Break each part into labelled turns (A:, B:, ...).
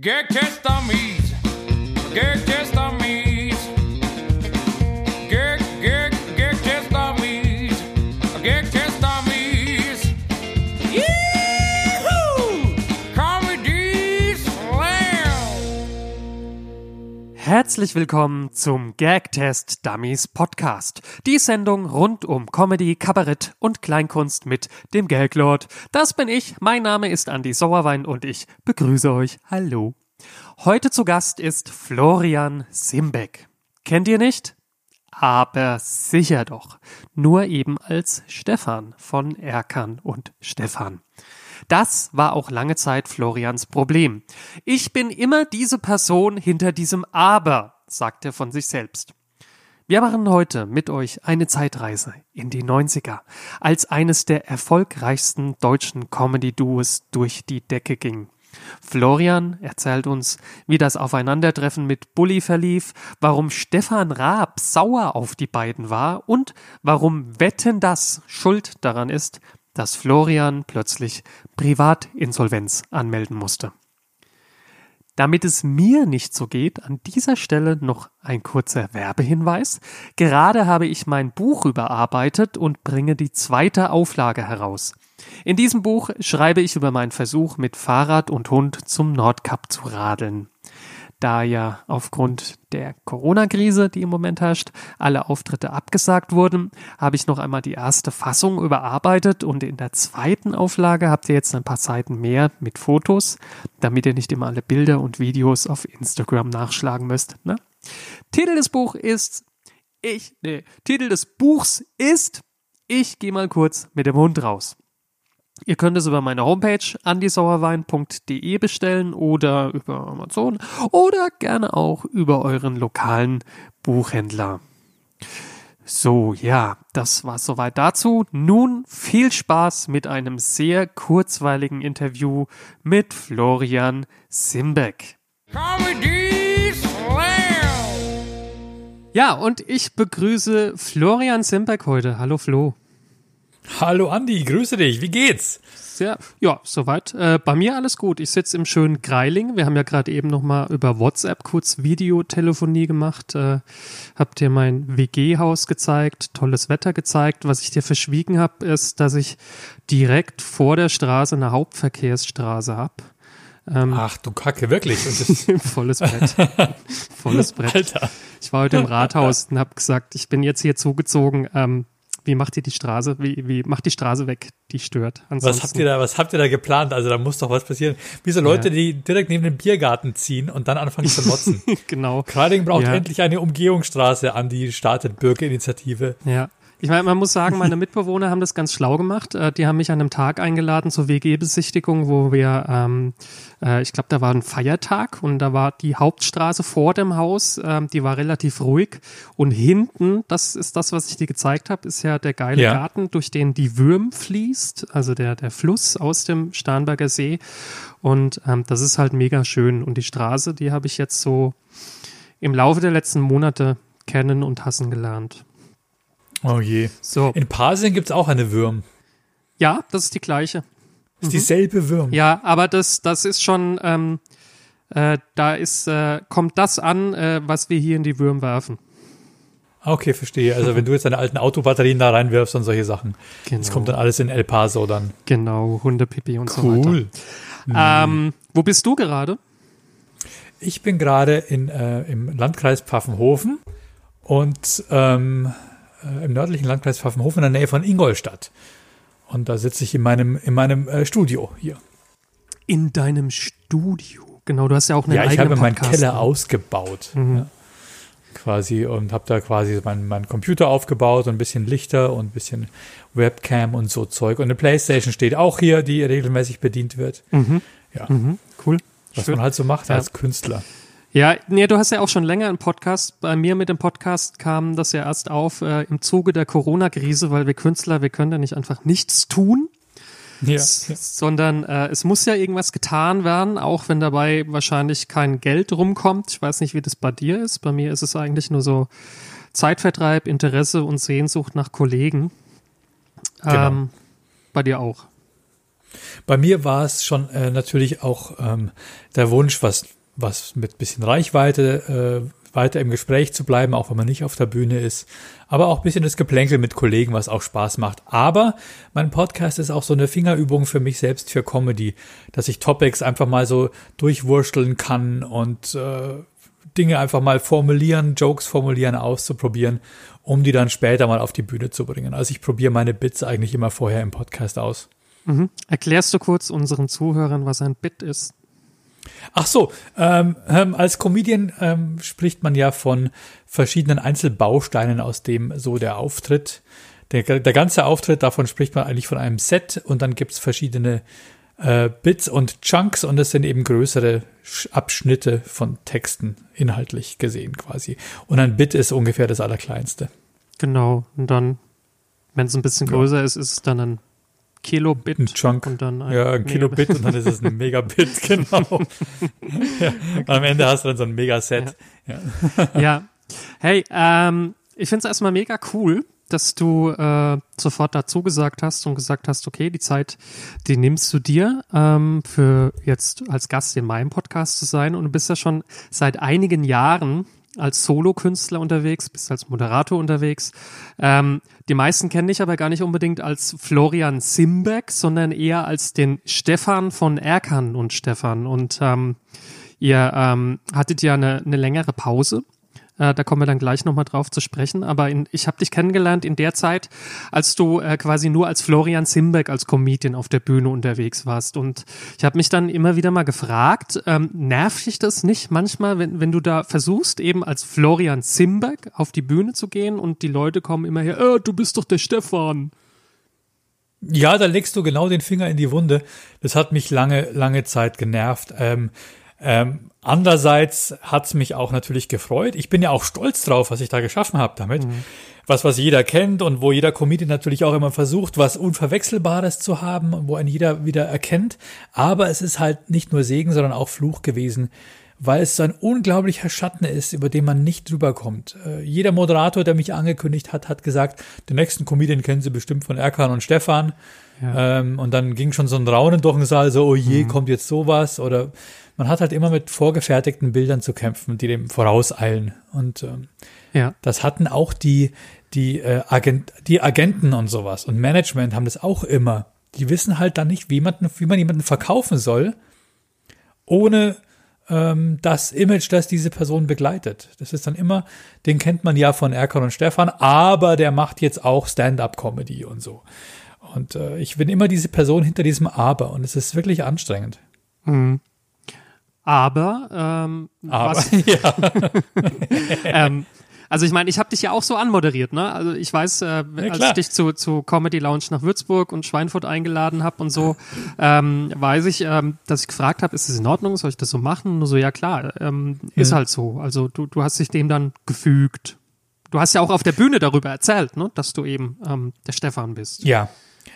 A: Gag Test Dummies. Gag Test Dummies.
B: Herzlich willkommen zum Gagtest Dummies Podcast. Die Sendung rund um Comedy, Kabarett und Kleinkunst mit dem Gaglord. Das bin ich. Mein Name ist Andy Sauerwein und ich begrüße euch. Hallo. Heute zu Gast ist Florian Simbeck. Kennt ihr nicht? Aber sicher doch. Nur eben als Stefan von Erkan und Stefan. Das war auch lange Zeit Florians Problem. Ich bin immer diese Person hinter diesem Aber, sagt er von sich selbst. Wir machen heute mit euch eine Zeitreise in die 90er, als eines der erfolgreichsten deutschen Comedy-Duos durch die Decke ging. Florian erzählt uns, wie das Aufeinandertreffen mit Bully verlief, warum Stefan Raab sauer auf die beiden war und warum Wetten das schuld daran ist, dass Florian plötzlich Privatinsolvenz anmelden musste. Damit es mir nicht so geht, an dieser Stelle noch ein kurzer Werbehinweis. Gerade habe ich mein Buch überarbeitet und bringe die zweite Auflage heraus. In diesem Buch schreibe ich über meinen Versuch, mit Fahrrad und Hund zum Nordkap zu radeln. Da ja aufgrund der Corona-Krise, die im Moment herrscht, alle Auftritte abgesagt wurden, habe ich noch einmal die erste Fassung überarbeitet und in der zweiten Auflage habt ihr jetzt ein paar Seiten mehr mit Fotos, damit ihr nicht immer alle Bilder und Videos auf Instagram nachschlagen müsst. Ne? Titel des Buchs ist ich, nee, Titel des Buchs ist Ich gehe mal kurz mit dem Hund raus. Ihr könnt es über meine Homepage andisauerwein.de bestellen oder über Amazon oder gerne auch über euren lokalen Buchhändler. So, ja, das war soweit dazu. Nun viel Spaß mit einem sehr kurzweiligen Interview mit Florian Simbeck.
A: Comedy Slam.
B: Ja, und ich begrüße Florian Simbeck heute. Hallo Flo.
C: Hallo Andi, grüße dich. Wie geht's?
B: Sehr, ja, soweit. Äh, bei mir alles gut. Ich sitze im schönen Greiling. Wir haben ja gerade eben noch mal über WhatsApp kurz Videotelefonie gemacht. Äh, hab dir mein WG-Haus gezeigt, tolles Wetter gezeigt. Was ich dir verschwiegen habe, ist, dass ich direkt vor der Straße eine Hauptverkehrsstraße hab. Ähm,
C: Ach du Kacke, wirklich?
B: Volles Brett. Volles Brett.
C: Alter.
B: Ich war heute im Rathaus und habe gesagt, ich bin jetzt hier zugezogen. Ähm, wie macht ihr die Straße? Wie, wie macht die Straße weg? Die stört.
C: Was habt ihr da, was habt ihr da geplant? Also da muss doch was passieren. Wie so Leute,
B: Ja.
C: die direkt neben den Biergarten ziehen und dann anfangen zu motzen.
B: genau.
C: Krading braucht
B: Ja.
C: endlich eine Umgehungsstraße an die startet Bürgerinitiative.
B: Ja. Ich meine, man muss sagen, meine Mitbewohner haben das ganz schlau gemacht. Äh, Die haben mich an einem Tag eingeladen zur WG-Besichtigung, wo wir, ähm, äh, ich glaube, da war ein Feiertag und da war die Hauptstraße vor dem Haus, ähm, die war relativ ruhig. Und hinten, das ist das, was ich dir gezeigt habe, ist ja der geile
C: Ja.
B: Garten, durch den die Würm fließt, also der, der Fluss aus dem Starnberger See. Und ähm, das ist halt mega schön. Und die Straße, die habe ich jetzt so im Laufe der letzten Monate kennen und hassen gelernt.
C: Oh je.
B: So.
C: In Pasing gibt's auch eine Würm.
B: Ja, das ist die gleiche.
C: Ist dieselbe Würm.
B: Mhm. Ja, aber das, das ist schon, ähm, äh, da ist, äh, kommt das an, äh, was wir hier in die Würm werfen.
C: Okay, verstehe. Also wenn du jetzt deine alten Autobatterien da reinwirfst und solche Sachen.
B: Genau.
C: Das kommt dann alles in El Paso dann.
B: Genau, Hundepipi und so weiter. Ähm, wo bist du gerade?
C: Ich bin gerade in, äh, im Landkreis Pfaffenhofen und ähm, äh, im nördlichen Landkreis Pfaffenhofen in der Nähe von Ingolstadt. Und da sitze ich in meinem, in meinem äh, Studio hier.
B: In deinem Studio. Genau, du hast ja auch einen
C: ja, ich habe meinen. Keller ausgebaut.
B: Mhm.
C: Ja. Quasi und habe da quasi meinen meinen Computer aufgebaut und ein bisschen Lichter und ein bisschen Webcam und so Zeug. Und eine Playstation steht auch hier, die regelmäßig bedient wird.
B: Mhm.
C: Ja,
B: Mhm, cool.
C: was
B: Schön.
C: man halt so macht
B: Ja.
C: als Künstler.
B: Ja, nee, du hast ja auch schon länger einen Podcast. Bei mir mit dem Podcast kam das ja erst auf äh, im Zuge der Corona-Krise, weil wir Künstler, wir können ja nicht einfach nichts tun.
C: Ja.
B: S- sondern äh, es muss ja irgendwas getan werden, auch wenn dabei wahrscheinlich kein Geld rumkommt. Ich weiß nicht, wie das bei dir ist. Bei mir ist es eigentlich nur so Zeitvertreib, Interesse und Sehnsucht nach Kollegen.
C: Genau.
B: Ähm, bei dir auch.
C: Bei mir war es schon äh, natürlich auch ähm, der Wunsch, was, was mit bisschen Reichweite äh, weiter im Gespräch zu bleiben, auch wenn man nicht auf der Bühne ist. Aber auch bisschen das Geplänkel mit Kollegen, was auch Spaß macht. Aber mein Podcast ist auch so eine Fingerübung für mich selbst für Comedy, dass ich Topics einfach mal so durchwursteln kann und äh, Dinge einfach mal formulieren, Jokes formulieren, auszuprobieren, um die dann später mal auf die Bühne zu bringen. Also ich probiere meine Bits eigentlich immer vorher im Podcast aus.
B: Mhm. Erklärst du kurz unseren Zuhörern, was ein Bit ist?
C: Ach so, ähm, ähm, als Comedian ähm, spricht man ja von verschiedenen Einzelbausteinen, aus dem so der Auftritt, der, der ganze Auftritt, davon spricht man eigentlich von einem Set und dann gibt's verschiedene äh, Bits und Chunks und das sind eben größere Abschnitte von Texten inhaltlich gesehen quasi. Und ein Bit ist ungefähr das Allerkleinste.
B: Genau. Und dann, wenn es ein bisschen größer ja. ist, ist es dann ein Kilobit.
C: Ein Chunk.
B: Und dann ein
C: ja, ein Kilobit und dann ist es ein Megabit, genau. ja. Am Ende hast du dann so ein Megaset.
B: Ja. ja. ja. Hey, ähm, ich finde es erstmal mega cool, dass du äh, sofort dazu gesagt hast und gesagt hast, okay, die Zeit, die nimmst du dir ähm, für jetzt als Gast in meinem Podcast zu sein und du bist ja schon seit einigen Jahren als Solokünstler unterwegs, bist als Moderator unterwegs. Ähm, die meisten kennen dich aber gar nicht unbedingt als Florian Simbeck, sondern eher als den Stefan von Erkan und Stefan. Und ähm, ihr ähm, hattet ja eine, eine längere Pause äh, da kommen wir dann gleich nochmal drauf zu sprechen. Aber in, ich habe dich kennengelernt in der Zeit, als du äh, quasi nur als Florian Simbeck als Comedian auf der Bühne unterwegs warst. Und ich habe mich dann immer wieder mal gefragt, ähm, nervt dich das nicht manchmal, wenn, wenn du da versuchst, eben als Florian Simbeck auf die Bühne zu gehen und die Leute kommen immer her, äh, du bist doch der Stefan.
C: Ja, da legst du genau den Finger in die Wunde. Das hat mich lange, lange Zeit genervt. Ähm, ähm, andererseits hat's mich auch natürlich gefreut. Ich bin ja auch stolz drauf, was ich da geschaffen habe damit. Mhm. Was, was jeder kennt und wo jeder Comedian natürlich auch immer versucht, was Unverwechselbares zu haben, wo ein jeder wieder erkennt. Aber es ist halt nicht nur Segen, sondern auch Fluch gewesen, weil es so ein unglaublicher Schatten ist, über den man nicht drüber kommt. Äh, jeder Moderator, der mich angekündigt hat, hat gesagt, den nächsten Comedian kennen Sie bestimmt von Erkan und Stefan. Ja. Ähm, und dann ging schon so ein Raunen durch den Saal, so, oh je, mhm. kommt jetzt sowas oder man hat halt immer mit vorgefertigten Bildern zu kämpfen, die dem vorauseilen. Und ähm, ja. das hatten auch die, die, äh, Agent, die Agenten und sowas und Management haben das auch immer. Die wissen halt dann nicht, wie man, wie man jemanden verkaufen soll, ohne ähm, das Image, das diese Person begleitet. Das ist dann immer, den kennt man ja von Erkan und Stefan, aber der macht jetzt auch Stand-up-Comedy und so. Und äh, ich bin immer diese Person hinter diesem Aber und es ist wirklich anstrengend.
B: Mhm. Aber, ähm,
C: Aber was, ja.
B: ähm, also ich meine, ich habe dich ja auch so anmoderiert, ne? Also ich weiß, äh, ja, als ich dich zu, zu Comedy Lounge nach Würzburg und Schweinfurt eingeladen habe und so, ähm, weiß ich, ähm, dass ich gefragt habe, ist es in Ordnung, soll ich das so machen? Nur so, ja klar, ähm, ist halt so. Also du, du hast dich dem dann gefügt. Du hast ja auch auf der Bühne darüber erzählt, ne? dass du eben ähm, der Stefan bist.
C: Ja,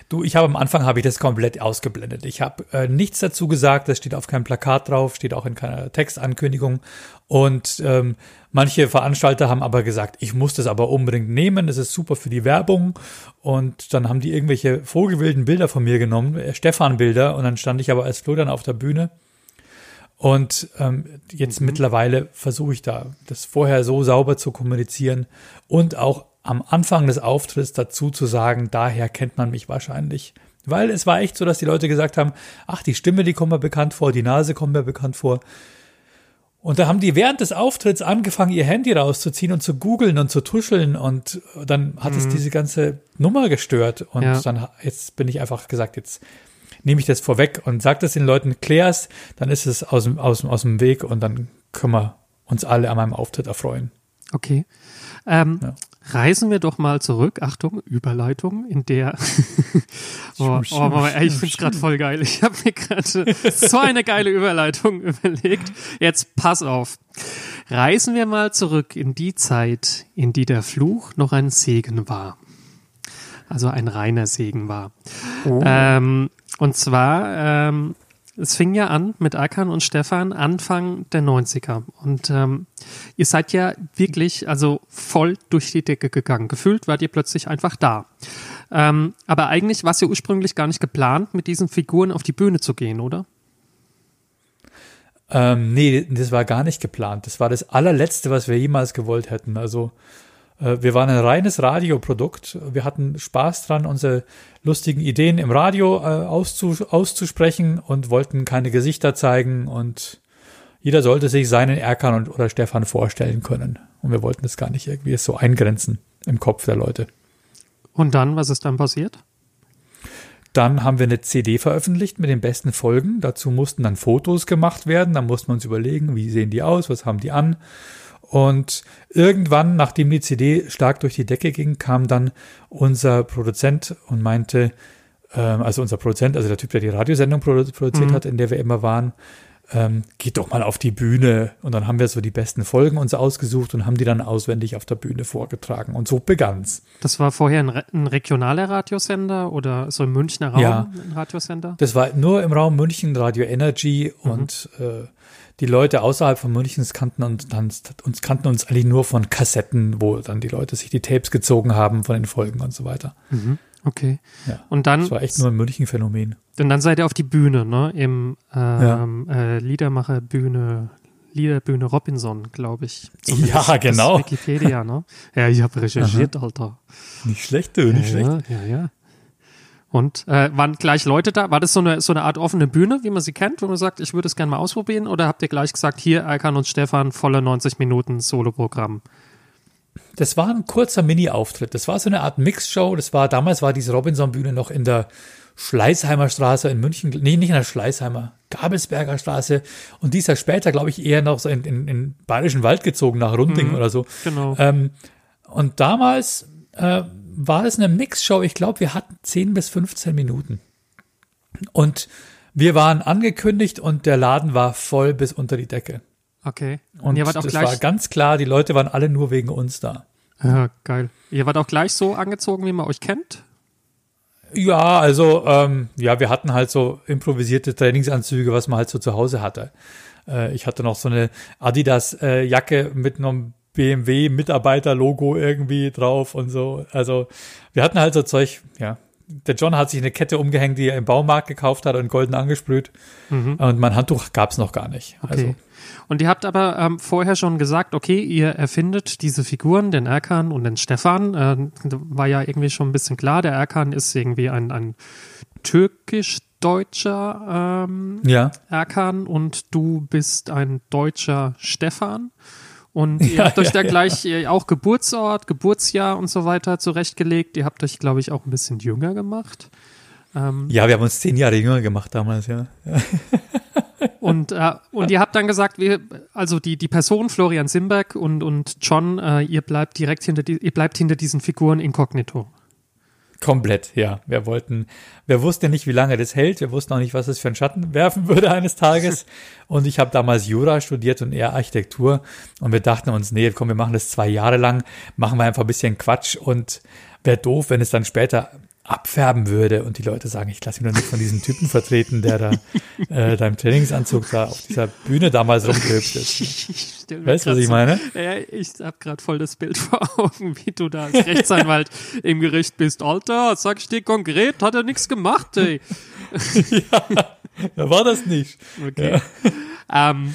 C: Du, ich habe am Anfang habe ich das komplett ausgeblendet. Ich habe äh, nichts dazu gesagt, das steht auf keinem Plakat drauf, steht auch in keiner Textankündigung. Und ähm, manche Veranstalter haben aber gesagt, ich muss das aber unbedingt nehmen, das ist super für die Werbung. Und dann haben die irgendwelche vogelwilden Bilder von mir genommen, äh, Stefan-Bilder, und dann stand ich aber als Florian auf der Bühne. Und ähm, jetzt mhm. mittlerweile versuche ich da, das vorher so sauber zu kommunizieren und auch am Anfang des Auftritts dazu zu sagen, daher kennt man mich wahrscheinlich. Weil es war echt so, dass die Leute gesagt haben, ach, die Stimme, die kommt mir bekannt vor, die Nase kommt mir bekannt vor. Und da haben die während des Auftritts angefangen, ihr Handy rauszuziehen und zu googeln und zu tuscheln und dann hat mhm. es diese ganze Nummer gestört. Und ja. dann, jetzt bin ich einfach gesagt, jetzt nehme ich das vorweg und sag das den Leuten, klär's, dann ist es aus dem, aus, aus dem Weg und dann können wir uns alle an meinem Auftritt erfreuen.
B: Okay. Ähm, ja. Reisen wir doch mal zurück. Achtung, Überleitung, in der. oh, oh, ey, ich finde es gerade voll geil. Ich habe mir gerade so eine geile Überleitung überlegt. Jetzt pass auf. Reisen wir mal zurück in die Zeit, in die der Fluch noch ein Segen war. Also ein reiner Segen war. Oh. Ähm, und zwar ähm, es fing ja an mit Akan und Stefan Anfang der 90er. Und ähm, ihr seid ja wirklich, also voll durch die Decke gegangen. Gefühlt wart ihr plötzlich einfach da. Ähm, aber eigentlich war es ja ursprünglich gar nicht geplant, mit diesen Figuren auf die Bühne zu gehen, oder?
C: Ähm, nee, das war gar nicht geplant. Das war das allerletzte, was wir jemals gewollt hätten. Also wir waren ein reines Radioprodukt. Wir hatten Spaß dran, unsere lustigen Ideen im Radio äh, auszu auszusprechen und wollten keine Gesichter zeigen und jeder sollte sich seinen Erkan und, oder Stefan vorstellen können. Und wir wollten es gar nicht irgendwie so eingrenzen im Kopf der Leute.
B: Und dann, was ist dann passiert?
C: Dann haben wir eine CD veröffentlicht mit den besten Folgen. Dazu mussten dann Fotos gemacht werden. Dann mussten wir uns überlegen, wie sehen die aus, was haben die an. Und irgendwann, nachdem die CD stark durch die Decke ging, kam dann unser Produzent und meinte, ähm, also unser Produzent, also der Typ, der die Radiosendung produziert mhm. hat, in der wir immer waren, ähm, geht doch mal auf die Bühne. Und dann haben wir so die besten Folgen uns ausgesucht und haben die dann auswendig auf der Bühne vorgetragen. Und so begann's.
B: Das war vorher ein, ein regionaler Radiosender oder so im Münchner Raum
C: ja,
B: ein Radiosender?
C: Das war nur im Raum München Radio Energy mhm. und äh, die Leute außerhalb von München kannten uns, uns kannten uns eigentlich nur von Kassetten, wo dann die Leute sich die Tapes gezogen haben von den Folgen und so weiter.
B: Mhm. Okay.
C: Ja,
B: und dann.
C: Das war echt nur ein München-Phänomen.
B: Und dann seid ihr auf die Bühne, ne? Im ähm, ja. äh, Liedermacher-Bühne, Liederbühne Robinson, glaube ich.
C: Zumindest ja, genau.
B: Wikipedia, ne? Ja, ich habe recherchiert, Aha. Alter.
C: Nicht schlecht, du, nicht
B: ja,
C: schlecht.
B: Ja, ja. Und äh, waren gleich Leute da? War das so eine, so eine Art offene Bühne, wie man sie kennt, wo man sagt, ich würde es gerne mal ausprobieren? Oder habt ihr gleich gesagt, hier, Erkan und Stefan, volle 90 Minuten Soloprogramm?
C: Das war ein kurzer Mini-Auftritt. Das war so eine Art Mixshow. Das war, damals war diese Robinson-Bühne noch in der Schleißheimer Straße in München, nee, nicht in der Schleißheimer, Gabelsberger Straße. Und die ist ja später, glaube ich, eher noch so in, in, in Bayerischen Wald gezogen, nach Runding mhm, oder so.
B: Genau.
C: Ähm, und damals äh, war es eine Mixshow. Ich glaube, wir hatten 10 bis 15 Minuten. Und wir waren angekündigt und der Laden war voll bis unter die Decke.
B: Okay.
C: Und, und das war ganz klar, die Leute waren alle nur wegen uns da.
B: Ja, geil. Ihr wart auch gleich so angezogen, wie man euch kennt?
C: Ja, also ähm, ja, wir hatten halt so improvisierte Trainingsanzüge, was man halt so zu Hause hatte. Äh, ich hatte noch so eine Adidas-Jacke äh, mit einem BMW-Mitarbeiter-Logo irgendwie drauf und so. Also wir hatten halt so Zeug, ja. Der John hat sich eine Kette umgehängt, die er im Baumarkt gekauft hat und golden angesprüht. Mhm. Und mein Handtuch gab's noch gar nicht.
B: Okay.
C: Also,
B: und ihr habt aber ähm, vorher schon gesagt, okay, ihr erfindet diese Figuren, den Erkan und den Stefan. Äh, war ja irgendwie schon ein bisschen klar, der Erkan ist irgendwie ein, ein türkisch-deutscher ähm,
C: ja.
B: Erkan und du bist ein deutscher Stefan. Und ihr ja, habt euch ja, da gleich ja. auch Geburtsort, Geburtsjahr und so weiter zurechtgelegt. Ihr habt euch, glaube ich, auch ein bisschen jünger gemacht.
C: Ähm, ja, wir haben uns zehn Jahre jünger gemacht damals, ja.
B: Und, äh, und ihr habt dann gesagt, wir, also die, die Person Florian Simberg und, und John, äh, ihr bleibt direkt hinter die, ihr bleibt hinter diesen Figuren inkognito.
C: Komplett, ja. Wir wollten, wir wussten nicht, wie lange das hält. Wir wussten auch nicht, was es für einen Schatten werfen würde eines Tages. Und ich habe damals Jura studiert und eher Architektur. Und wir dachten uns, nee, komm, wir machen das zwei Jahre lang, machen wir einfach ein bisschen Quatsch und wäre doof, wenn es dann später abfärben würde und die Leute sagen, ich lasse mich doch nicht von diesem Typen vertreten, der da äh, deinem Trainingsanzug da auf dieser Bühne damals rumgehüpft ist. Weißt du, was ich meine?
B: So, ja, ich habe gerade voll das Bild vor Augen, wie du da als Rechtsanwalt im Gericht bist. Alter, sag ich dir konkret, hat er nichts gemacht, ey.
C: ja, war das nicht.
B: Okay. Ja. Ähm,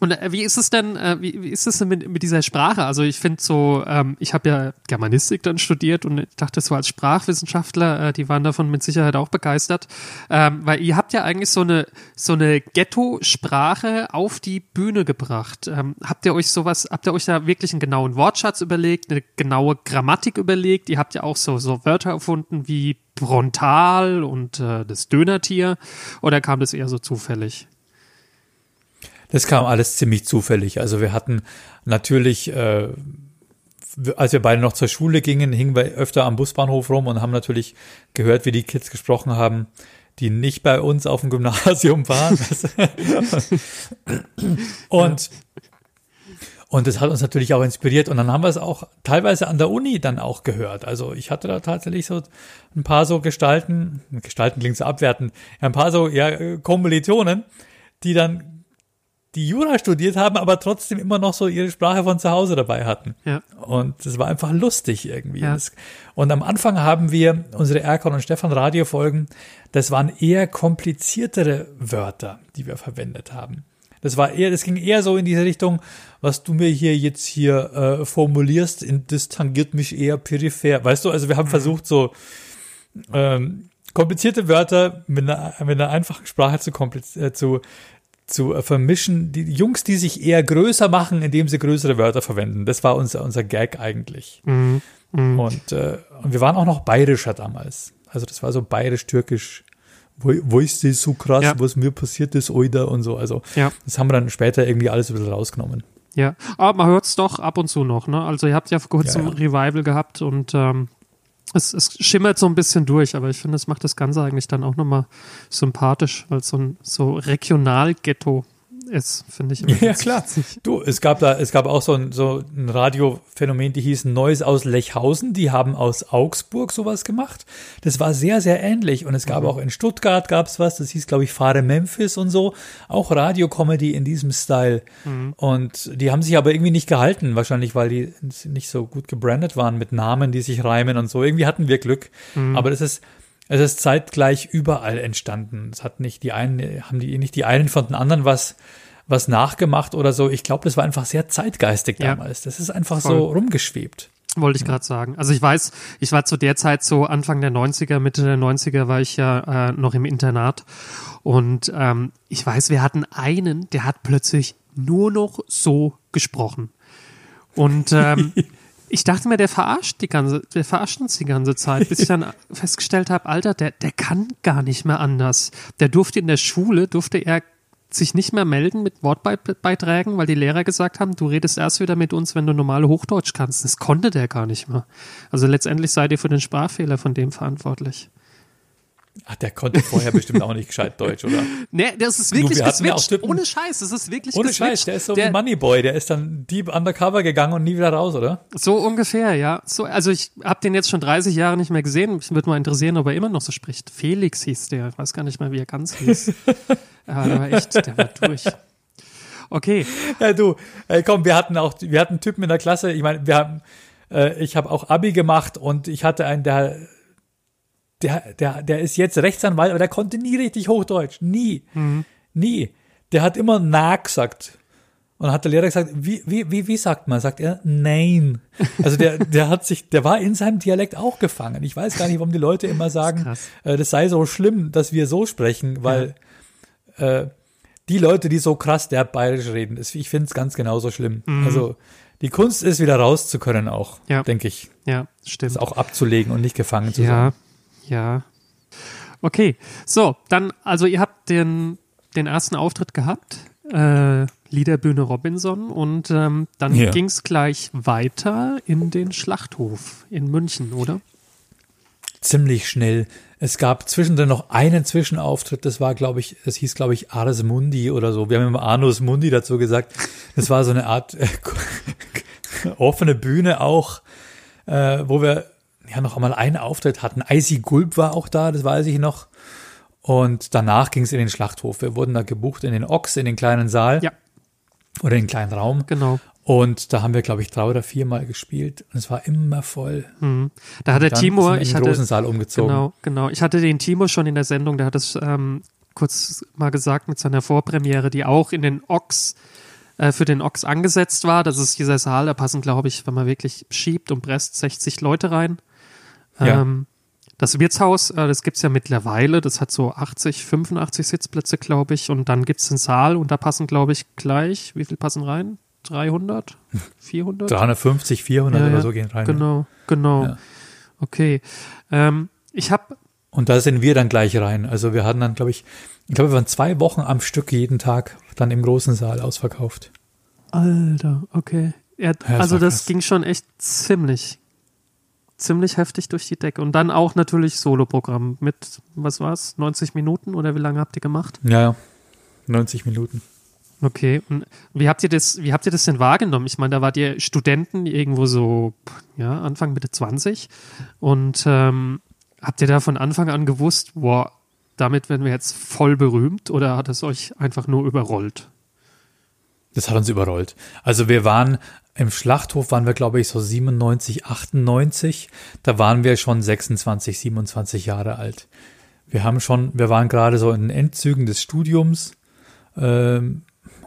B: und äh, wie ist es denn, äh, wie, wie ist es denn mit, mit dieser Sprache? Also ich finde so, ähm, ich habe ja Germanistik dann studiert und ich dachte so als Sprachwissenschaftler, äh, die waren davon mit Sicherheit auch begeistert, ähm, weil ihr habt ja eigentlich so eine so eine Ghetto-Sprache auf die Bühne gebracht. Ähm, habt ihr euch sowas, habt ihr euch da wirklich einen genauen Wortschatz überlegt, eine genaue Grammatik überlegt? Ihr habt ja auch so so Wörter erfunden wie Brontal und äh, das Dönertier oder kam das eher so zufällig?
C: Das kam alles ziemlich zufällig. Also wir hatten natürlich, äh, als wir beide noch zur Schule gingen, hingen wir öfter am Busbahnhof rum und haben natürlich gehört, wie die Kids gesprochen haben, die nicht bei uns auf dem Gymnasium waren. und und das hat uns natürlich auch inspiriert. Und dann haben wir es auch teilweise an der Uni dann auch gehört. Also ich hatte da tatsächlich so ein paar so Gestalten, Gestalten klingt so abwertend, ein paar so ja, Kommilitonen, die dann die Jura studiert haben, aber trotzdem immer noch so ihre Sprache von zu Hause dabei hatten.
B: Ja.
C: Und das war einfach lustig irgendwie.
B: Ja.
C: Und am Anfang haben wir unsere Erkan und Stefan Radiofolgen, das waren eher kompliziertere Wörter, die wir verwendet haben. Das war eher, das ging eher so in diese Richtung, was du mir hier jetzt hier äh, formulierst, in, das tangiert mich eher peripher. Weißt du, also wir haben versucht, so ähm, komplizierte Wörter mit einer, mit einer einfachen Sprache zu, äh, zu, zu äh, vermischen. Die Jungs, die sich eher größer machen, indem sie größere Wörter verwenden. Das war unser, unser Gag eigentlich.
B: Mhm. Mhm.
C: Und, äh, und wir waren auch noch bayerischer damals. Also das war so bayerisch-türkisch. Wo, wo ist das so krass,
B: Ja.
C: was mir passiert ist, oida und so. Also
B: Ja.
C: das haben wir dann später irgendwie alles ein bisschen rausgenommen.
B: Ja, aber man hört es doch ab und zu noch, ne? Also ihr habt ja vor kurzem
C: ja.
B: Revival gehabt und ähm, es, es schimmert so ein bisschen durch, aber ich finde, es macht das Ganze eigentlich dann auch nochmal sympathisch, weil so ein so Regionalghetto ist, finde ich.
C: Ja, klar.
B: witzig.
C: Du, es gab da, es gab auch so ein, so ein Radiophänomen, die hieß Neues aus Lechhausen. Die haben aus Augsburg sowas gemacht. Das war sehr, sehr ähnlich. Und es gab auch in Stuttgart gab's was, das hieß, glaube ich, Fahre Memphis und so. Auch Radiocomedy in diesem Style. Und die haben sich aber irgendwie nicht gehalten, wahrscheinlich, weil die nicht so gut gebrandet waren mit Namen, die sich reimen und so. Irgendwie hatten wir Glück. Aber das ist, es ist zeitgleich überall entstanden. Es hat nicht die einen, haben die nicht die einen von den anderen was, was nachgemacht oder so. Ich glaube, das war einfach sehr zeitgeistig
B: Ja.
C: damals. Das ist einfach
B: Voll.
C: so rumgeschwebt.
B: Wollte ich gerade sagen. Also ich weiß, ich war zu der Zeit so Anfang der 90er, Mitte der 90er war ich ja äh, noch im Internat. Und ähm, ich weiß, wir hatten einen, der hat plötzlich nur noch so gesprochen. Und ähm, ich dachte mir, der verarscht die ganze, der verarscht uns die ganze Zeit, bis ich dann festgestellt habe, Alter, der, der kann gar nicht mehr anders. Der durfte in der Schule, durfte er sich nicht mehr melden mit Wortbeiträgen, weil die Lehrer gesagt haben, du redest erst wieder mit uns, wenn du normale Hochdeutsch kannst. Das konnte der gar nicht mehr. Also letztendlich seid ihr für den Sprachfehler von dem verantwortlich.
C: Ach, der konnte vorher bestimmt auch nicht gescheit Deutsch, oder?
B: Nee, das ist
C: Du,
B: wirklich
C: wir ja auch
B: geswitcht.
C: Typen-
B: Ohne Scheiß, das ist wirklich
C: Ohne
B: geswitcht.
C: Scheiß, der ist so
B: Der-
C: wie Moneyboy. Der ist dann deep undercover gegangen und nie wieder raus, oder?
B: So ungefähr, ja. So, also ich habe den jetzt schon 30 Jahre nicht mehr gesehen. Mich würde mal interessieren, ob er immer noch so spricht. Felix hieß der. Ich weiß gar nicht mehr, wie er ganz hieß. ja, der war echt, der war durch. Okay,
C: Ja, du, ey, komm, wir hatten auch, wir hatten Typen in der Klasse, ich meine, wir haben, äh, ich habe auch Abi gemacht und ich hatte einen, der, der, der, der ist jetzt Rechtsanwalt, aber der konnte nie richtig Hochdeutsch. Nie. Nie. Der hat immer na gesagt. Und hat der Lehrer gesagt, wie, wie, wie, wie sagt man? Sagt er, nein. Also der, der hat sich, der war in seinem Dialekt auch gefangen. Ich weiß gar nicht, warum die Leute immer sagen,
B: krass.
C: äh, das sei so schlimm, dass wir so sprechen, weil äh, die Leute, die so krass derb bayerisch reden, ist, ich finde es ganz genauso schlimm. Also die Kunst ist wieder raus zu können auch,
B: Ja.
C: denke ich.
B: ja, stimmt.
C: Es auch abzulegen und nicht gefangen zu
B: Ja,
C: sein.
B: Ja. Okay, so, dann, also ihr habt den, den ersten Auftritt gehabt, äh, Liederbühne Robinson, und ähm, dann
C: Ja.
B: ging's gleich weiter in den Schlachthof in München, oder?
C: Ziemlich schnell. Es gab zwischendrin noch einen Zwischenauftritt, das war, glaube ich, das hieß, glaube ich, Ars Mundi oder so. Wir haben immer Anus Mundi dazu gesagt. Das war so eine Art äh, offene Bühne auch, äh, wo wir ja noch einmal einen Auftritt hatten. Icy Gulp war auch da, das weiß ich noch. Und danach ging es in den Schlachthof. Wir wurden da gebucht in den Ochs, in den kleinen Saal
B: Ja,
C: oder in den kleinen Raum.
B: genau.
C: Und da haben wir, glaube ich, drei oder viermal gespielt. Und es war immer voll.
B: Mhm. Da hat der
C: in
B: ich
C: den
B: hatte,
C: großen Saal umgezogen.
B: Genau, genau. Ich hatte den Timo schon in der Sendung, der hat es ähm, kurz mal gesagt mit seiner Vorpremiere, die auch in den Ochs, äh, für den Ochs angesetzt war. Das ist dieser Saal, da passen, glaube ich, wenn man wirklich schiebt und presst, 60 Leute rein.
C: Ja.
B: Ähm, das Wirtshaus, äh, das gibt's ja mittlerweile, das hat so 80, 85 Sitzplätze, glaube ich. Und dann gibt's den Saal und da passen, glaube ich, gleich, wie viel passen rein? 300? 400?
C: 350, 400
B: Ja,
C: oder so gehen rein.
B: Genau, genau.
C: Ja.
B: Okay. Ähm, ich habe
C: Und da sind wir dann gleich rein. Also wir hatten dann, glaube ich, ich glaube, wir waren zwei Wochen am Stück jeden Tag dann im großen Saal ausverkauft.
B: Alter, okay. Ja,
C: das
B: also das
C: krass.
B: ging schon echt ziemlich, ziemlich heftig durch die Decke. Und dann auch natürlich Soloprogramm mit, was war's, 90 Minuten oder wie lange habt ihr gemacht?
C: Ja, ja. 90 Minuten.
B: Okay. Und wie habt ihr das, wie habt ihr das denn wahrgenommen? Ich meine, da wart ihr Studenten irgendwo so, ja, Anfang Mitte 20. Und ähm, habt ihr da von Anfang an gewusst, boah, damit werden wir jetzt voll berühmt oder hat es euch einfach nur überrollt?
C: Das hat uns überrollt. Also wir waren im Schlachthof waren wir, glaube ich, so 97, 98. Da waren wir schon 26, 27 Jahre alt. Wir haben schon, wir waren gerade so in den Endzügen des Studiums. Ähm,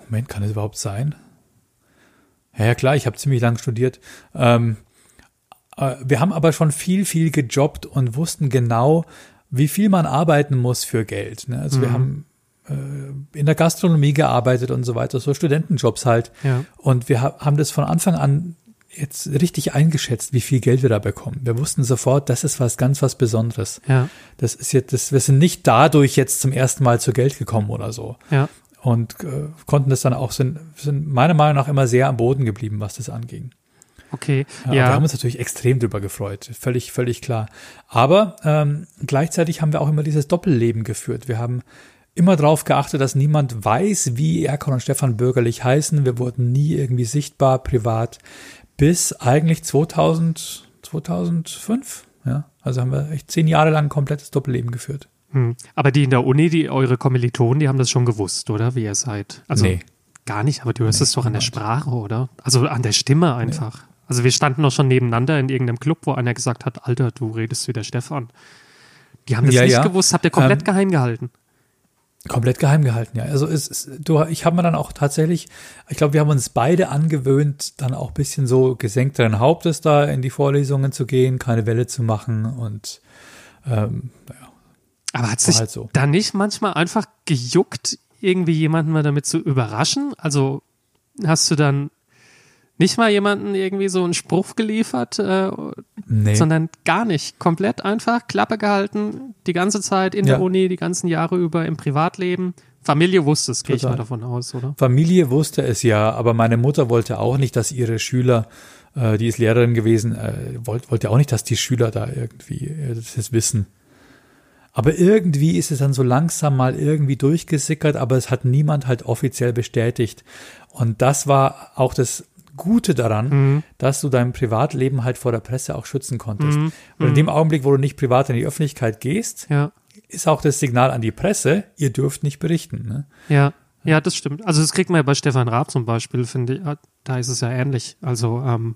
C: Moment, kann das überhaupt sein? Ja, ja klar, ich habe ziemlich lang studiert. Ähm, äh, wir haben aber schon viel, viel gejobbt und wussten genau, wie viel man arbeiten muss für Geld. Ne? Also wir
B: Mhm.
C: haben äh, in der Gastronomie gearbeitet und so weiter, so Studentenjobs halt.
B: Ja.
C: Und wir ha haben das von Anfang an jetzt richtig eingeschätzt, wie viel Geld wir da bekommen. Wir wussten sofort, das ist was ganz was Besonderes.
B: Ja,
C: Das ist jetzt, das, wir sind nicht dadurch jetzt zum ersten Mal zu Geld gekommen oder so.
B: ja.
C: Und äh, konnten das dann auch, sind, sind meiner Meinung nach immer sehr am Boden geblieben, was das anging.
B: Okay.
C: Ja,
B: Ja.
C: Wir haben uns natürlich extrem drüber gefreut, völlig, völlig klar. Aber ähm, gleichzeitig haben wir auch immer dieses Doppelleben geführt. Wir haben immer darauf geachtet, dass niemand weiß, wie Erkon und Stefan bürgerlich heißen. Wir wurden nie irgendwie sichtbar privat bis eigentlich 2000, 2005. Ja, also haben wir echt zehn Jahre lang ein komplettes Doppelleben geführt.
B: Hm. Aber die in der Uni, die eure Kommilitonen, die haben das schon gewusst, oder? Wie ihr seid. Also
C: Nee.
B: gar nicht, aber du hörst es doch an der Sprache, oder? Also an der Stimme einfach. Also wir standen doch schon nebeneinander in irgendeinem Club, wo einer gesagt hat, Alter, du redest wie der Stefan. Die haben das
C: Ja,
B: nicht
C: ja.
B: gewusst, habt ihr komplett
C: Ähm,
B: geheim gehalten.
C: Komplett geheim gehalten, ja. Also es, es, du, ich habe mir dann auch tatsächlich, ich glaube, wir haben uns beide angewöhnt, dann auch ein bisschen so gesenkteren Hauptes da in die Vorlesungen zu gehen, keine Welle zu machen und ähm, naja,
B: Aber hat sich
C: halt so.
B: da nicht manchmal einfach gejuckt, irgendwie jemanden mal damit zu überraschen? Also hast du dann nicht mal jemanden irgendwie so einen Spruch geliefert, äh,
C: nee.
B: sondern gar nicht. Komplett einfach Klappe gehalten, die ganze Zeit in
C: Ja.
B: der Uni, die ganzen Jahre über im Privatleben. Familie wusste es, gehe ich mal davon aus, oder?
C: Familie wusste es ja, aber meine Mutter wollte auch nicht, dass ihre Schüler, äh, die ist Lehrerin gewesen, äh, wollte, wollte auch nicht, dass die Schüler da irgendwie äh, das wissen. Aber irgendwie ist es dann so langsam mal irgendwie durchgesickert, aber es hat niemand halt offiziell bestätigt. Und das war auch das Gute daran,
B: Mhm.
C: dass du dein Privatleben halt vor der Presse auch schützen konntest.
B: Mhm.
C: Und in dem Augenblick, wo du nicht privat in die Öffentlichkeit gehst,
B: Ja,
C: ist auch das Signal an die Presse, ihr dürft nicht berichten. Ne?
B: ja, ja, das stimmt. Also das kriegt man ja bei Stefan Raab zum Beispiel, finde ich. Da ist es ja ähnlich. Also ähm,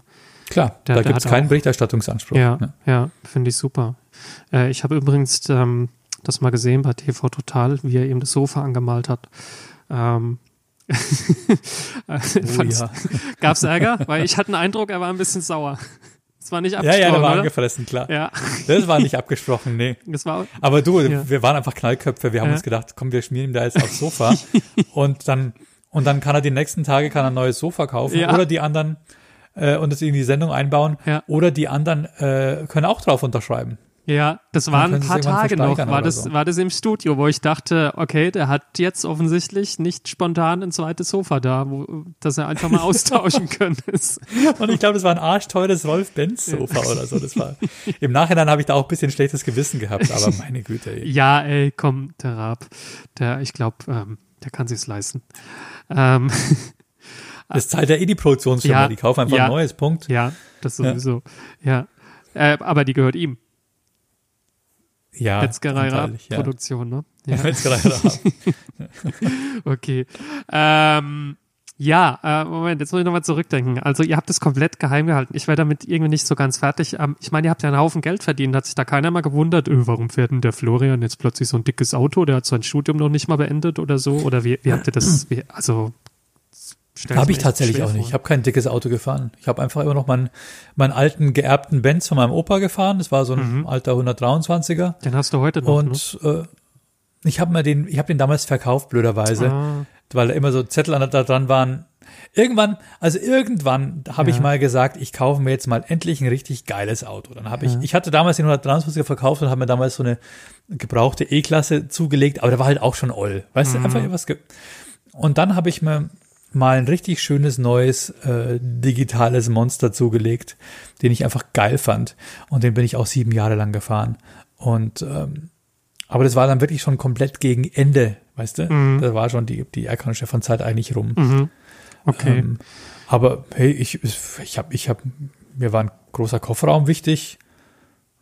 C: Klar,
B: Der-
C: da gibt es keinen
B: auch-
C: Berichterstattungsanspruch.
B: Ja,
C: ne?
B: ja, finde ich super. Äh, ich habe übrigens ähm, das mal gesehen bei TV Total, wie er eben das Sofa angemalt hat. Ähm,
C: Oh, ja.
B: Gab's Ärger? Weil ich hatte den Eindruck, er war ein bisschen sauer. Es war nicht
C: ja,
B: abgesprochen,
C: ja, der war
B: oder?
C: angefressen, klar.
B: Ja,
C: Das war nicht abgesprochen, nee.
B: das war
C: Aber du,
B: Ja.
C: wir waren einfach Knallköpfe. Wir haben
B: Ja.
C: uns gedacht, komm, wir schmieren ihm da jetzt aufs Sofa. und dann, und dann kann er die nächsten Tage kann er ein neues Sofa kaufen.
B: Ja.
C: Oder die anderen, äh, und das in die Sendung einbauen.
B: Ja.
C: Oder die anderen äh, können auch drauf unterschreiben.
B: Ja, das waren ein
C: können
B: paar Tage noch. War das,
C: so.
B: war das im Studio, wo ich dachte, okay, der hat jetzt offensichtlich nicht spontan ein zweites Sofa da, wo, das er einfach mal austauschen könnte.
C: Und ich glaube, das war ein arschteures Rolf-Benz-Sofa oder so. Das war, Im Nachhinein habe ich da auch ein bisschen schlechtes Gewissen gehabt, aber meine Güte. Ey.
B: Ja, ey, komm, der Raab, der, ich glaube, ähm, der kann sich's leisten. Ähm,
C: Das zahlt ja eh die Produktionsfirma.
B: Ja,
C: die kaufen einfach
B: ja.
C: ein neues Punkt.
B: ja, das sowieso. Ja. Äh, aber die gehört ihm.
C: Ja,
B: Metzgerei
C: ja.
B: Produktion, ne? Ja.
C: Metzgerei.
B: Okay. Ähm, ja, äh, Moment, jetzt muss ich nochmal zurückdenken. Also ihr habt es komplett geheim gehalten. Ich war damit irgendwie nicht so ganz fertig. Ähm, ich meine, ihr habt ja einen Haufen Geld verdient. Hat sich da keiner mal gewundert, öh, warum fährt denn der Florian jetzt plötzlich so ein dickes Auto? Der hat sein Studium noch nicht mal beendet oder so? Oder wie, wie habt ihr das, wie, also
C: Habe ich tatsächlich auch nicht. Ich habe kein dickes Auto gefahren. Ich habe einfach immer noch meinen, meinen alten geerbten Benz von meinem Opa gefahren. Das war so ein
B: Mhm.
C: alter 123er.
B: Den hast du heute noch, ne?
C: Und äh, ich habe mir den, ich habe den damals verkauft, blöderweise,
B: Ah,
C: weil da immer so Zettel an- da dran waren. Irgendwann, also irgendwann habe ich
B: Ja.
C: mal gesagt, ich kaufe mir jetzt mal endlich ein richtig geiles Auto. Dann habe
B: Ja.
C: ich, ich hatte damals den 123er verkauft und habe mir damals so eine gebrauchte E-Klasse zugelegt, aber der war halt auch schon oll. Weißt
B: Mhm.
C: du, einfach was. Und dann habe ich mir mal ein richtig schönes neues äh, digitales Monster zugelegt, den ich einfach geil fand. Und den bin ich auch sieben Jahre lang gefahren. Und ähm, aber das war dann wirklich schon komplett gegen Ende, weißt du?
B: Mhm.
C: Da war schon die, die Erkan Stefan Zeit eigentlich rum.
B: mhm. Okay.
C: Ähm, aber hey, ich, ich habe, ich habe, mir war ein großer Kofferraum wichtig.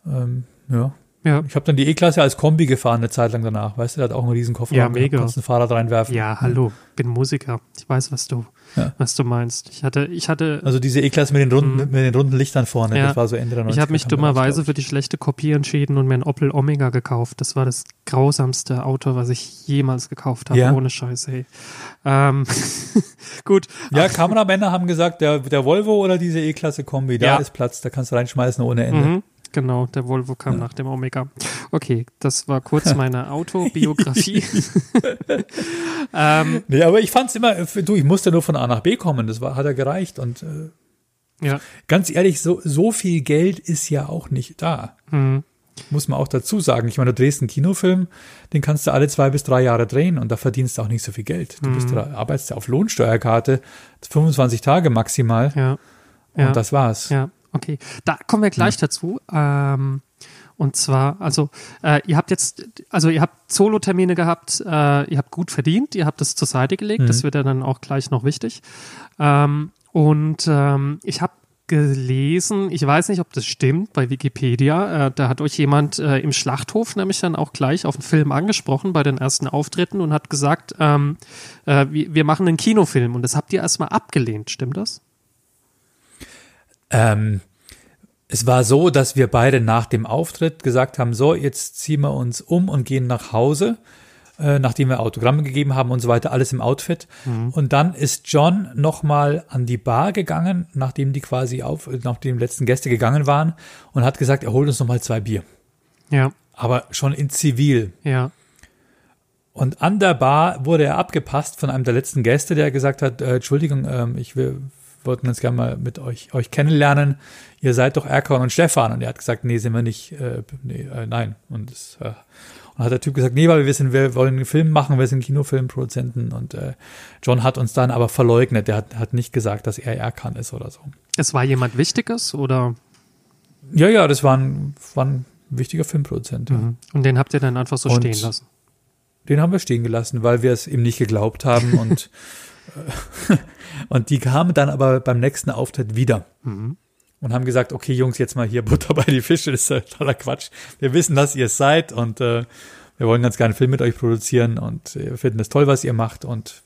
C: Ähm, ja,
B: Ja.
C: Ich habe dann die E-Klasse als Kombi gefahren eine Zeit lang danach. Weißt du, der hat auch einen riesen Kofferraum.
B: Ja, mega.
C: Konntest ein Fahrrad reinwerfen.
B: Ja, hallo, bin Musiker. Ich weiß, was du,
C: Ja.
B: was du meinst. Ich hatte, ich hatte,
C: Also diese E-Klasse mit den runden, mit den runden Lichtern vorne,
B: Mhm. Ja.
C: das war so Ende der 90er.
B: ich habe mich dummerweise für die schlechte Kopie entschieden und mir ein Opel Omega gekauft. Das war das grausamste Auto, was ich jemals gekauft habe,
C: Ja.
B: ohne Scheiße. Hey. Ähm, gut.
C: Ja, Kameramänner haben gesagt, der, der Volvo oder diese E-Klasse Kombi, da ist Platz, da kannst du reinschmeißen ohne Ende.
B: Mhm, genau, der Volvo kam nach dem Omega. Okay, das war kurz meine Autobiografie. ähm,
C: Nee, aber ich fand's immer, du, ich musste nur von A nach B kommen, das war, hat er gereicht und äh,
B: ja,
C: ganz ehrlich, so, so viel Geld ist ja auch nicht da.
B: mhm,
C: Muss man auch dazu sagen. Ich meine, du drehst einen Kinofilm, den kannst du alle zwei bis drei Jahre drehen und da verdienst du auch nicht so viel Geld. Du bist, da arbeitest ja auf Lohnsteuerkarte, 25 Tage maximal
B: ja, ja.
C: und das war's.
B: Ja, okay. Da kommen wir gleich dazu. Ähm, und zwar, also äh, ihr habt jetzt, also ihr habt Solo-Termine gehabt, äh, ihr habt gut verdient, ihr habt das zur Seite gelegt, das wird ja dann auch gleich noch wichtig. Ähm, und ähm, ich habe gelesen, ich weiß nicht, ob das stimmt, bei Wikipedia, äh, da hat euch jemand äh, im Schlachthof nämlich dann auch gleich auf den Film angesprochen bei den ersten Auftritten und hat gesagt, ähm, äh, wir, wir machen einen Kinofilm und das habt ihr erstmal abgelehnt, stimmt das?
C: Ähm, es war so, dass wir beide nach dem Auftritt gesagt haben, so, jetzt ziehen wir uns um und gehen nach Hause, äh, nachdem wir Autogramme gegeben haben und so weiter, alles im Outfit. Und dann ist John nochmal an die Bar gegangen, nachdem die quasi auf, nachdem die letzten Gäste gegangen waren und hat gesagt, er holt uns nochmal zwei Bier.
B: Ja,
C: Aber schon in Zivil.
B: ja.
C: Und an der Bar wurde er abgepasst von einem der letzten Gäste, der gesagt hat, äh, Entschuldigung, ähm, ich will, wollten uns gerne mal mit euch, euch kennenlernen. Ihr seid doch Erkan und Stefan. Und er hat gesagt, nee, sind wir nicht, äh, nee, äh, nein. Und, das, äh, und hat der Typ gesagt, nee, weil wir sind, wir wollen einen Film machen, wir sind Kinofilmproduzenten. Und äh, John hat uns dann aber verleugnet. Der hat, hat nicht gesagt, dass er Erkan ist oder so.
B: Es war jemand Wichtiges oder?
C: Ja, ja, das war ein, war ein wichtiger Filmproduzent. Ja.
B: Und den habt ihr dann einfach so
C: Und-
B: stehen lassen.
C: Den haben wir stehen gelassen, weil wir es ihm nicht geglaubt haben und, und die kamen dann aber beim nächsten Auftritt wieder
B: Mhm.
C: und haben gesagt, okay Jungs, jetzt mal hier Butter bei die Fische, das ist ja totaler Quatsch. Wir wissen, dass ihr es seid und äh, wir wollen ganz gerne einen Film mit euch produzieren und wir finden es toll, was ihr macht und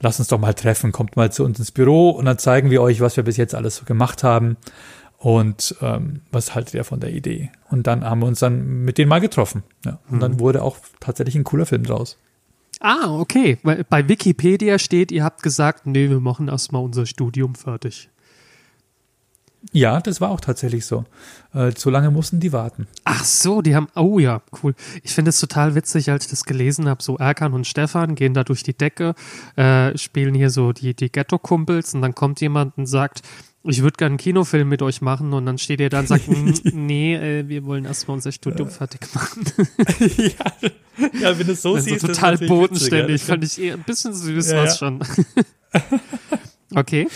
C: lasst uns doch mal treffen, kommt mal zu uns ins Büro und dann zeigen wir euch, was wir bis jetzt alles so gemacht haben und ähm, was haltet ihr von der Idee? Und dann haben wir uns dann mit denen mal getroffen. Ja. Und dann wurde auch tatsächlich ein cooler Film draus.
B: Ah, okay. Weil bei Wikipedia steht, ihr habt gesagt, nee, wir machen erstmal unser Studium fertig.
C: Ja, das war auch tatsächlich so. Äh, so lange mussten die warten.
B: Ach so, die haben, oh ja, cool. Ich finde es total witzig, als ich das gelesen habe. So Erkan und Stefan gehen da durch die Decke, äh, spielen hier so die, die Ghetto-Kumpels und dann kommt jemand und sagt, ich würde gerne einen Kinofilm mit euch machen und dann steht ihr da und sagt, "Mm, nee, äh, wir wollen erstmal unser Studium fertig machen.
C: ja, ja, wenn du es so
B: Also total bodenständig, fand ich eher ein bisschen süß,
C: Ja,
B: was schon. okay.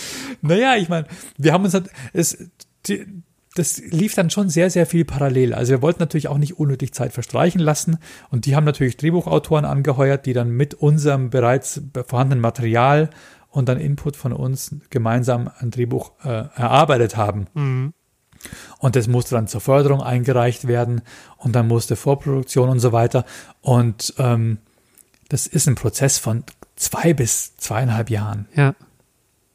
C: Naja, ich meine, wir haben uns halt, es, die, das lief dann schon sehr, sehr viel parallel. Also wir wollten natürlich auch nicht unnötig Zeit verstreichen lassen. Und die haben natürlich Drehbuchautoren angeheuert, die dann mit unserem bereits vorhandenen Material und dann Input von uns gemeinsam ein Drehbuch äh, erarbeitet haben.
B: Mhm.
C: Und das musste dann zur Förderung eingereicht werden und dann musste Vorproduktion und so weiter. Und ähm, das ist ein Prozess von zwei bis zweieinhalb Jahren.
B: Ja.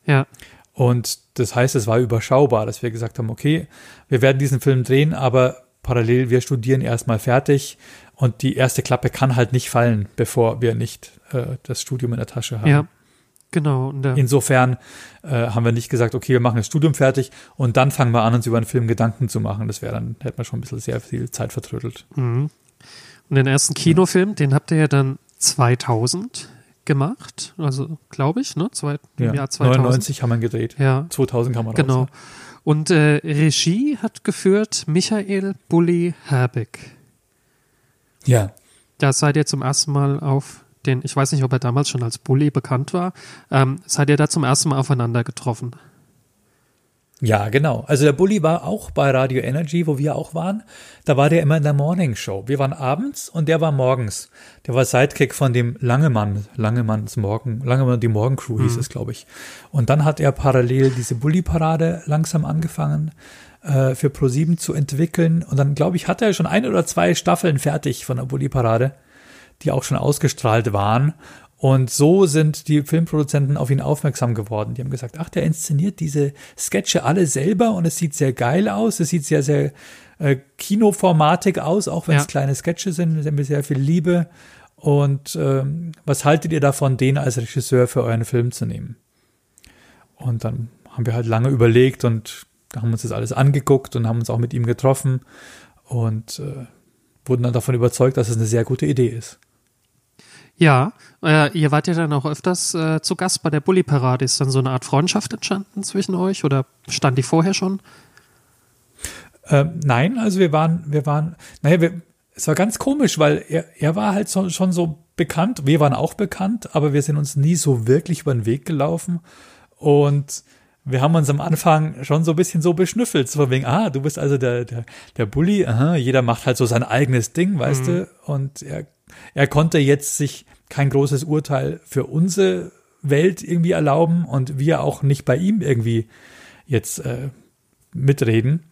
B: Ja.
C: Und das heißt, es war überschaubar, dass wir gesagt haben, okay, wir werden diesen Film drehen, aber parallel, wir studieren erstmal fertig und die erste Klappe kann halt nicht fallen, bevor wir nicht äh, das Studium in der Tasche haben.
B: Ja. Genau. Und der,
C: Insofern äh, haben wir nicht gesagt, okay, wir machen das Studium fertig und dann fangen wir an, uns über einen Film Gedanken zu machen. Das wäre dann, hätte man schon ein bisschen sehr viel Zeit vertrödelt.
B: Mhm. Und den ersten Kinofilm, den habt ihr ja dann 2000 gemacht, also glaube ich, ne? Zwei,
C: Ja,
B: Im Jahr 2000.
C: 99 haben wir gedreht.
B: Ja,
C: 2000 kann man
B: genau.
C: raus.
B: Und äh, Regie hat geführt Michael Bulli Herbig.
C: Ja.
B: Da seid ihr zum ersten Mal auf den, ich weiß nicht, ob er damals schon als Bully bekannt war, ähm, seid ihr da zum ersten Mal aufeinander getroffen.
C: Ja, genau. Also der Bulli war auch bei Radio Energy, wo wir auch waren. Da war der immer in der Morning Show. Wir waren abends und der war morgens. Der war Sidekick von dem Langemann, Langemanns Morgen, Langemann die Morgencrew hieß
B: Mhm.
C: es, glaube ich. Und dann hat er parallel diese Bulli-Parade langsam angefangen äh, für Pro7 zu entwickeln. Und dann, glaube ich, hatte er schon ein oder zwei Staffeln fertig von der Bulli-Parade, die auch schon ausgestrahlt waren. Und so sind die Filmproduzenten auf ihn aufmerksam geworden. Die haben gesagt, ach, der inszeniert diese Sketche alle selber und es sieht sehr geil aus. Es sieht sehr, sehr äh, kinoformatig aus, auch wenn es
B: Ja.
C: kleine Sketche sind. Haben sehr viel Liebe. Und ähm, was haltet ihr davon, den als Regisseur für euren Film zu nehmen? Und dann haben wir halt lange überlegt und haben uns das alles angeguckt und haben uns auch mit ihm getroffen und äh, wurden dann davon überzeugt, dass es eine sehr gute Idee ist.
B: Ja, äh, ihr wart ja dann auch öfters äh, zu Gast bei der Bulli-Parade. Ist dann so eine Art Freundschaft entstanden zwischen euch oder stand die vorher schon?
C: Ähm, nein, also wir waren, wir waren, naja, wir, es war ganz komisch, weil er, er war halt so, schon so bekannt, wir waren auch bekannt, aber wir sind uns nie so wirklich über den Weg gelaufen und wir haben uns am Anfang schon so ein bisschen so beschnüffelt, so von wegen, ah, du bist also der, der, der Bully, aha, jeder macht halt so sein eigenes Ding, weißt du, und er, er konnte jetzt sich kein großes Urteil für unsere Welt irgendwie erlauben und wir auch nicht bei ihm irgendwie jetzt äh, mitreden.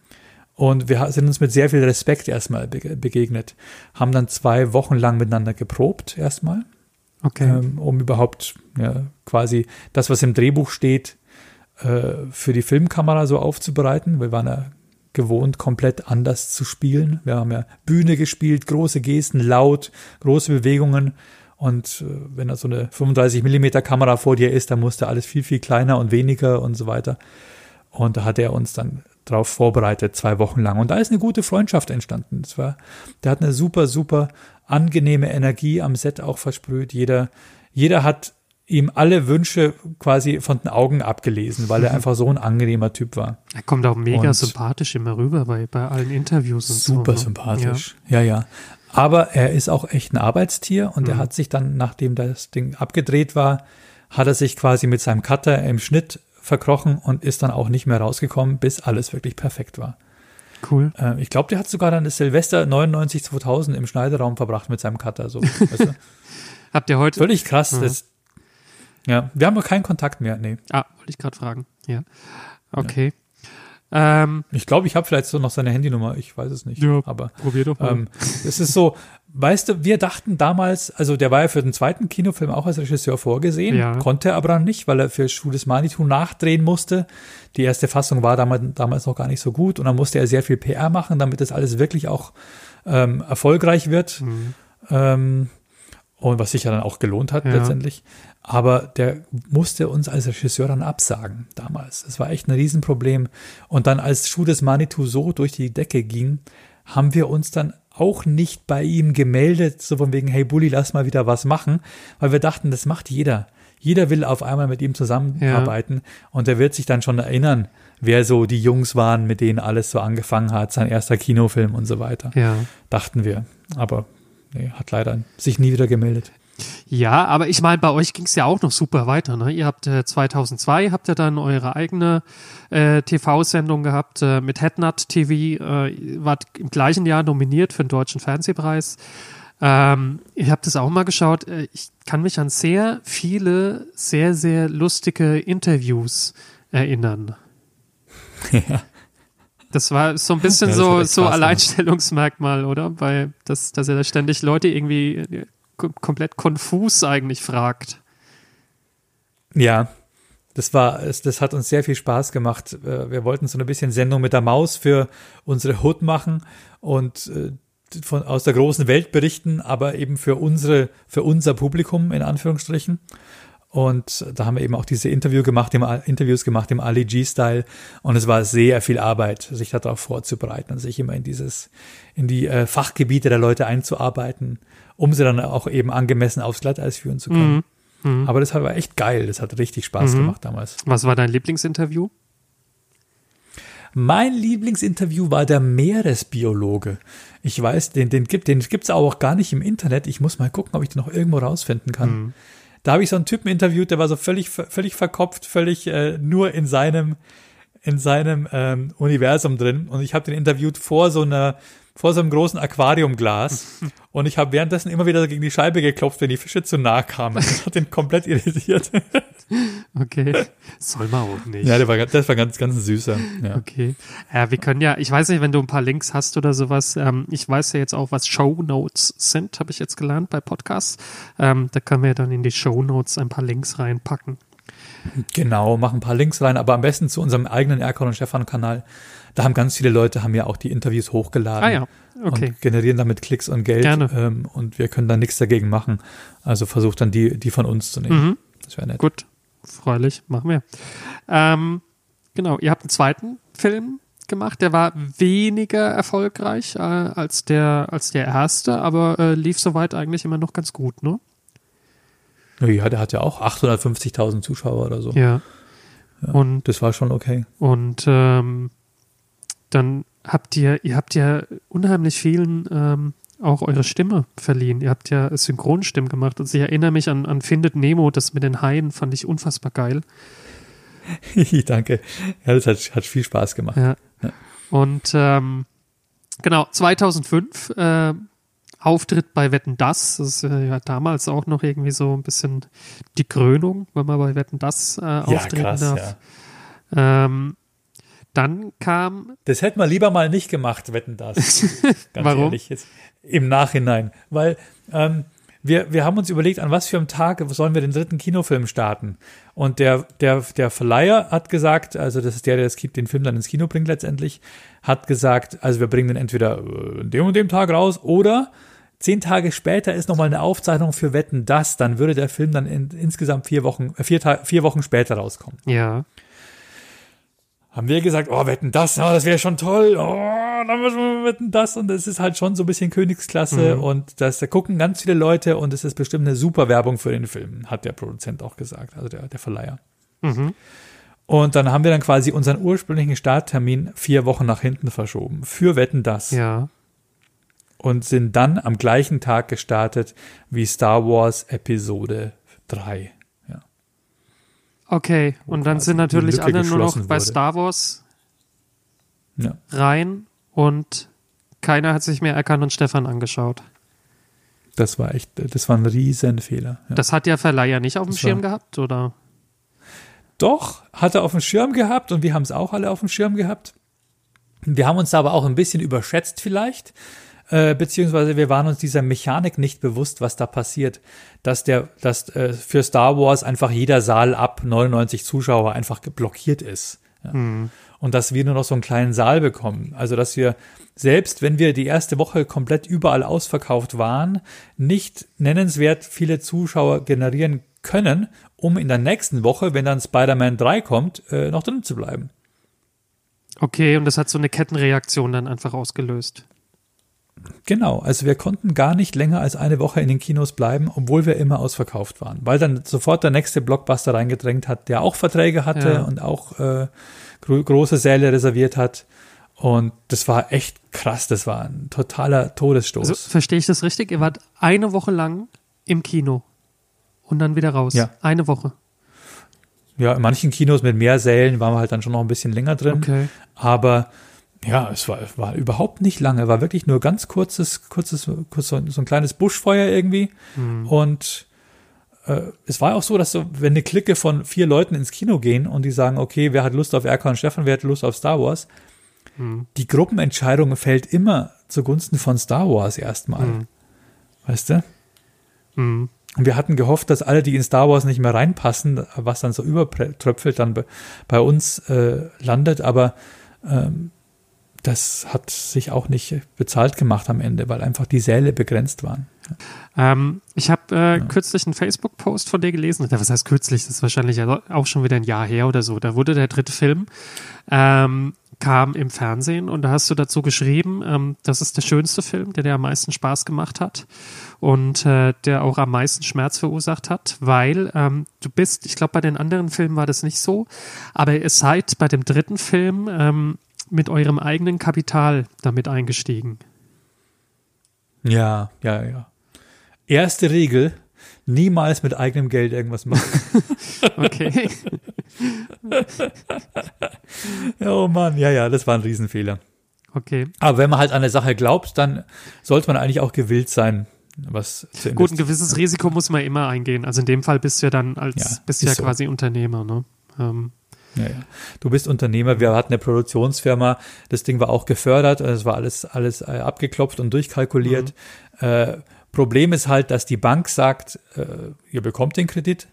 C: Und wir sind uns mit sehr viel Respekt erstmal bege- begegnet, haben dann zwei Wochen lang miteinander geprobt erstmal,
B: Okay.
C: ähm, um überhaupt ja, quasi das, was im Drehbuch steht, äh, für die Filmkamera so aufzubereiten. Wir waren ja gewohnt, komplett anders zu spielen. Wir haben ja Bühne gespielt, große Gesten, laut, große Bewegungen. Und äh, wenn da so eine 35 Millimeter Kamera vor dir ist, dann musste alles viel, viel kleiner und weniger und so weiter. Und da hat er uns dann drauf vorbereitet, zwei Wochen lang. Und da ist eine gute Freundschaft entstanden. Das war, der hat eine super, super angenehme Energie am Set auch versprüht. Jeder, jeder hat ihm alle Wünsche quasi von den Augen abgelesen, weil er einfach so ein angenehmer Typ war.
B: Er kommt auch mega
C: Und-
B: sympathisch immer rüber bei, bei allen Interviews und so.
C: Super
B: ne?
C: sympathisch. Ja. ja, Aber er ist auch echt ein Arbeitstier und
B: Mhm.
C: er hat sich dann, nachdem das Ding abgedreht war, hat er sich quasi mit seinem Cutter im Schnitt verkrochen und ist dann auch nicht mehr rausgekommen, bis alles wirklich perfekt war.
B: Ja, cool.
C: Äh, ich glaube, der hat sogar dann das Silvester 99 2000 im Schneideraum verbracht mit seinem Cutter. So, weißt du?
B: Habt ihr heute.
C: Völlig krass.
B: Mhm.
C: Das, ja, wir haben noch keinen Kontakt mehr. Nee.
B: Ah, wollte ich gerade fragen. Ja. Okay. Ähm,
C: Ich glaube, ich habe vielleicht so noch seine Handynummer. Ich weiß es nicht.
B: Ja.
C: Aber
B: probier doch mal.
C: Ähm, es ist so, weißt du, wir dachten damals, also der war ja für den zweiten Kinofilm auch als Regisseur vorgesehen,
B: Ja.
C: konnte er aber dann nicht, weil er für Schuh des Manitou nachdrehen musste. Die erste Fassung war damals, damals noch gar nicht so gut und dann musste er sehr viel PR machen, damit das alles wirklich auch ähm, erfolgreich wird.
B: Mhm.
C: Ähm, und was sich ja dann auch gelohnt hat
B: Ja.
C: letztendlich. Aber der musste uns als Regisseur dann absagen damals. Das war echt ein Riesenproblem. Und dann, als Schuh des Manitou so durch die Decke ging, haben wir uns dann auch nicht bei ihm gemeldet, so von wegen, hey Bulli, lass mal wieder was machen, weil wir dachten, das macht jeder. Jeder will auf einmal mit ihm zusammenarbeiten und er wird sich dann schon erinnern, wer so die Jungs waren, mit denen alles so angefangen hat, sein erster Kinofilm und so weiter.
B: ja.
C: Dachten wir. Aber nee, hat leider sich nie wieder gemeldet.
B: Ja, aber ich meine, bei euch ging es ja auch noch super weiter. Ne? Ihr habt äh, 2002 habt ihr dann eure eigene äh, TV-Sendung gehabt äh, mit Headnut TV. Äh, ihr wart im gleichen Jahr nominiert für den Deutschen Fernsehpreis. Ähm, ihr habt es auch mal geschaut. Äh, ich kann mich an sehr viele, sehr, sehr lustige Interviews erinnern.
C: Ja.
B: Das war so ein bisschen
C: Ja, das
B: so, so. Alleinstellungsmerkmal, oder? Weil das, dass er da ständig Leute irgendwie äh, komplett konfus eigentlich fragt.
C: Ja, das war, das hat uns sehr viel Spaß gemacht. Äh, Wir wollten so ein bisschen Sendung mit der Maus für unsere Hood machen und äh, von, aus der großen Welt berichten, aber eben für unsere, für unser Publikum in Anführungsstrichen. Und da haben wir eben auch diese Interview gemacht, im, Interviews gemacht im Ali G-Style. Und es war sehr viel Arbeit, sich darauf vorzubereiten und sich immer in dieses, in die äh, Fachgebiete der Leute einzuarbeiten, um sie dann auch eben angemessen aufs Glatteis führen zu können.
B: Mhm.
C: Aber das war echt geil. Das hat richtig Spaß
B: Mhm.
C: gemacht damals.
B: Was war dein Lieblingsinterview?
C: Mein Lieblingsinterview war der Meeresbiologe. Ich weiß, den, den gibt den gibt's auch gar nicht im Internet. Ich muss mal gucken, ob ich den noch irgendwo rausfinden kann.
B: Mhm.
C: Da habe ich so einen Typen interviewt, der war so völlig, völlig verkopft, völlig äh, nur in seinem, in seinem ähm, Universum drin und ich habe den interviewt vor so einer vor so einem großen Aquariumglas und ich habe währenddessen immer wieder gegen die Scheibe geklopft, wenn die Fische zu nah kamen. Das hat ihn komplett irritiert.
B: Okay. Soll man auch nicht.
C: Ja, der war, das war ganz, ganz süßer. Ja.
B: Okay. Ja, wir können ja, ich weiß nicht, wenn du ein paar Links hast oder sowas, ähm, ich weiß ja jetzt auch, was Show Notes sind, habe ich jetzt gelernt bei Podcasts. Ähm, da können wir dann in die Show Notes ein paar Links reinpacken.
C: Genau, machen ein paar Links rein, aber am besten zu unserem eigenen Erkon und Stefan Kanal. Da haben ganz viele Leute, haben ja auch die Interviews hochgeladen.
B: Ah ja, okay.
C: Und generieren damit Klicks und Geld.
B: Gerne.
C: Ähm, und wir können da nichts dagegen machen. Also versucht dann die, die von uns zu nehmen.
B: Mhm.
C: Das wäre nett.
B: Gut, freilich, machen wir. Ähm, genau, ihr habt einen zweiten Film gemacht, der war weniger erfolgreich äh, als, der, als der erste, aber äh, lief soweit eigentlich immer noch ganz gut, ne?
C: Ja, der hat ja auch 850.000 Zuschauer oder so.
B: Ja. Und,
C: Das war schon okay.
B: und ähm, dann habt ihr, ihr habt ja unheimlich vielen ähm, auch eure Stimme verliehen. Ihr habt ja Synchronstimmen gemacht. Und ich erinnere mich an, an Findet Nemo, das mit den Haien fand ich unfassbar geil.
C: Danke. Ja, das hat, hat viel Spaß gemacht.
B: Ja.
C: Ja.
B: Und ähm, genau, 2005 äh, Auftritt bei Wetten Das. Das ist äh, ja damals auch noch irgendwie so ein bisschen die Krönung, wenn man bei Wetten Das äh, auftreten darf. Ähm, dann kam,
C: Das hätte man lieber mal nicht gemacht, wetten das. Ganz
B: Warum?
C: ehrlich jetzt. Im Nachhinein. Weil ähm, wir, wir haben uns überlegt, an was für einem Tag sollen wir den dritten Kinofilm starten. Und der, der, der Verleiher hat gesagt, also das ist der, der den Film dann ins Kino bringt letztendlich, hat gesagt, also wir bringen den entweder äh, an dem und dem Tag raus oder zehn Tage später ist nochmal eine Aufzeichnung für Wetten das, dann würde der Film dann in, insgesamt vier Wochen, äh, vier, vier Wochen später rauskommen
B: ja,
C: haben wir gesagt, oh, wetten das, oh, das wäre schon toll, oh, dann müssen wir wetten das und das ist halt schon so ein bisschen Königsklasse
B: Mhm.
C: und das da gucken ganz viele Leute und es ist bestimmt eine super Werbung für den Film, hat der Produzent auch gesagt, also der, der Verleiher.
B: mhm.
C: Und dann haben wir dann quasi unseren ursprünglichen Starttermin vier Wochen nach hinten verschoben für Wetten das
B: ja.
C: und sind dann am gleichen Tag gestartet wie Star Wars Episode 3.
B: Okay, und dann sind natürlich alle nur noch bei
C: wurde.
B: Star Wars
C: Ja.
B: rein und keiner hat sich mehr Erkan und Stefan angeschaut.
C: Das war echt, das war ein Riesenfehler. Ja.
B: Das hat der Verleiher nicht auf dem
C: Das
B: Schirm gehabt, oder?
C: Doch, hat er auf dem Schirm gehabt und wir haben es auch alle auf dem Schirm gehabt. Wir haben uns da aber auch ein bisschen überschätzt vielleicht, äh, beziehungsweise wir waren uns dieser Mechanik nicht bewusst, was da passiert, dass der, dass äh, für Star Wars einfach jeder Saal ab 99 Zuschauer einfach blockiert ist. Ja. Und dass wir nur noch so einen kleinen Saal bekommen. Also dass wir selbst, wenn wir die erste Woche komplett überall ausverkauft waren, nicht nennenswert viele Zuschauer generieren können, um in der nächsten Woche, wenn dann Spider-Man 3 kommt, äh, noch drin zu bleiben.
B: Okay, und das hat so eine Kettenreaktion dann einfach ausgelöst.
C: Genau, also wir konnten gar nicht länger als eine Woche in den Kinos bleiben, obwohl wir immer ausverkauft waren, weil dann sofort der nächste Blockbuster reingedrängt hat, der auch Verträge hatte
B: Ja.
C: und auch äh, gro große Säle reserviert hat. Und das war echt krass, das war ein totaler Todesstoß.
B: Also verstehe ich das richtig? Ihr wart eine Woche lang im Kino und dann wieder raus.
C: Ja.
B: Eine Woche.
C: ja, in manchen Kinos mit mehr Sälen waren wir halt dann schon noch ein bisschen länger drin.
B: Okay.
C: Aber ja, es war, war überhaupt nicht lange, war wirklich nur ganz kurzes, kurzes, kurz so, so ein kleines Buschfeuer irgendwie. Und äh, es war auch so, dass so, wenn eine Clique von vier Leuten ins Kino gehen und die sagen, okay, wer hat Lust auf Erkan und Stefan, wer hat Lust auf Star Wars, die Gruppenentscheidung fällt immer zugunsten von Star Wars erstmal. Weißt du?
B: Mhm.
C: Und wir hatten gehofft, dass alle, die in Star Wars nicht mehr reinpassen, was dann so übertröpfelt, dann bei, bei uns äh, landet. Aber ähm, das hat sich auch nicht bezahlt gemacht am Ende, weil einfach die Säle begrenzt waren.
B: Ähm, ich habe äh, kürzlich einen Facebook-Post von dir gelesen. Ja, Was heißt kürzlich? Das ist wahrscheinlich ja auch schon wieder ein Jahr her oder so. Da wurde der dritte Film ähm, kam im Fernsehen und da hast du dazu geschrieben, ähm, das ist der schönste Film, der dir am meisten Spaß gemacht hat und äh, der auch am meisten Schmerz verursacht hat, weil ähm, du bist, ich glaube, bei den anderen Filmen war das nicht so, aber ihr seid bei dem dritten Film ähm, mit eurem eigenen Kapital damit eingestiegen.
C: Ja, ja, ja. Erste Regel, niemals mit eigenem Geld irgendwas machen.
B: Okay.
C: oh Mann, ja, ja, das war ein Riesenfehler.
B: Okay.
C: Aber wenn man halt an eine Sache glaubt, dann sollte man eigentlich auch gewillt sein, was zu
B: Gut, ein gewisses Risiko muss man immer eingehen. Also in dem Fall bist du ja dann als,
C: Ja,
B: bist ja
C: so.
B: quasi Unternehmer, ne? Ähm,
C: Ja, ja. Du bist Unternehmer, wir hatten eine Produktionsfirma, das Ding war auch gefördert, es war alles, alles äh, abgeklopft und durchkalkuliert. Äh, Problem ist halt, dass die Bank sagt, äh, ihr bekommt den Kredit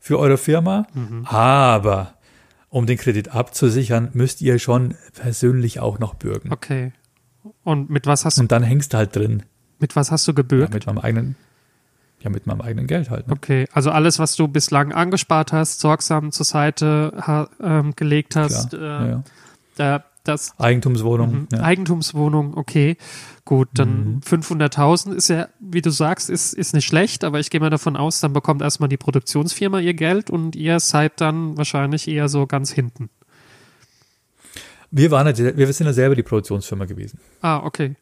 C: für eure Firma, aber um den Kredit abzusichern, müsst ihr schon persönlich auch noch bürgen.
B: okay. Und mit was hast du,
C: Und dann hängst du halt drin.
B: mit was hast du
C: Ja,
B: gebürgt?
C: mit meinem eigenen, ja, mit meinem eigenen Geld halt. Ne?
B: Okay, also alles, was du bislang angespart hast, sorgsam zur Seite ha, ähm, gelegt hast,
C: Klar.
B: äh,
C: Ja, ja.
B: äh, das
C: Eigentumswohnung.
B: Mhm.
C: Ja.
B: Eigentumswohnung, okay. Gut, dann
C: Mhm.
B: 500.000 ist ja, wie du sagst, ist, ist nicht schlecht, aber ich gehe mal davon aus, dann bekommt erstmal die Produktionsfirma ihr Geld und ihr seid dann wahrscheinlich eher so ganz hinten.
C: Wir waren, ja- wir sind ja selber die Produktionsfirma gewesen.
B: Ah, okay.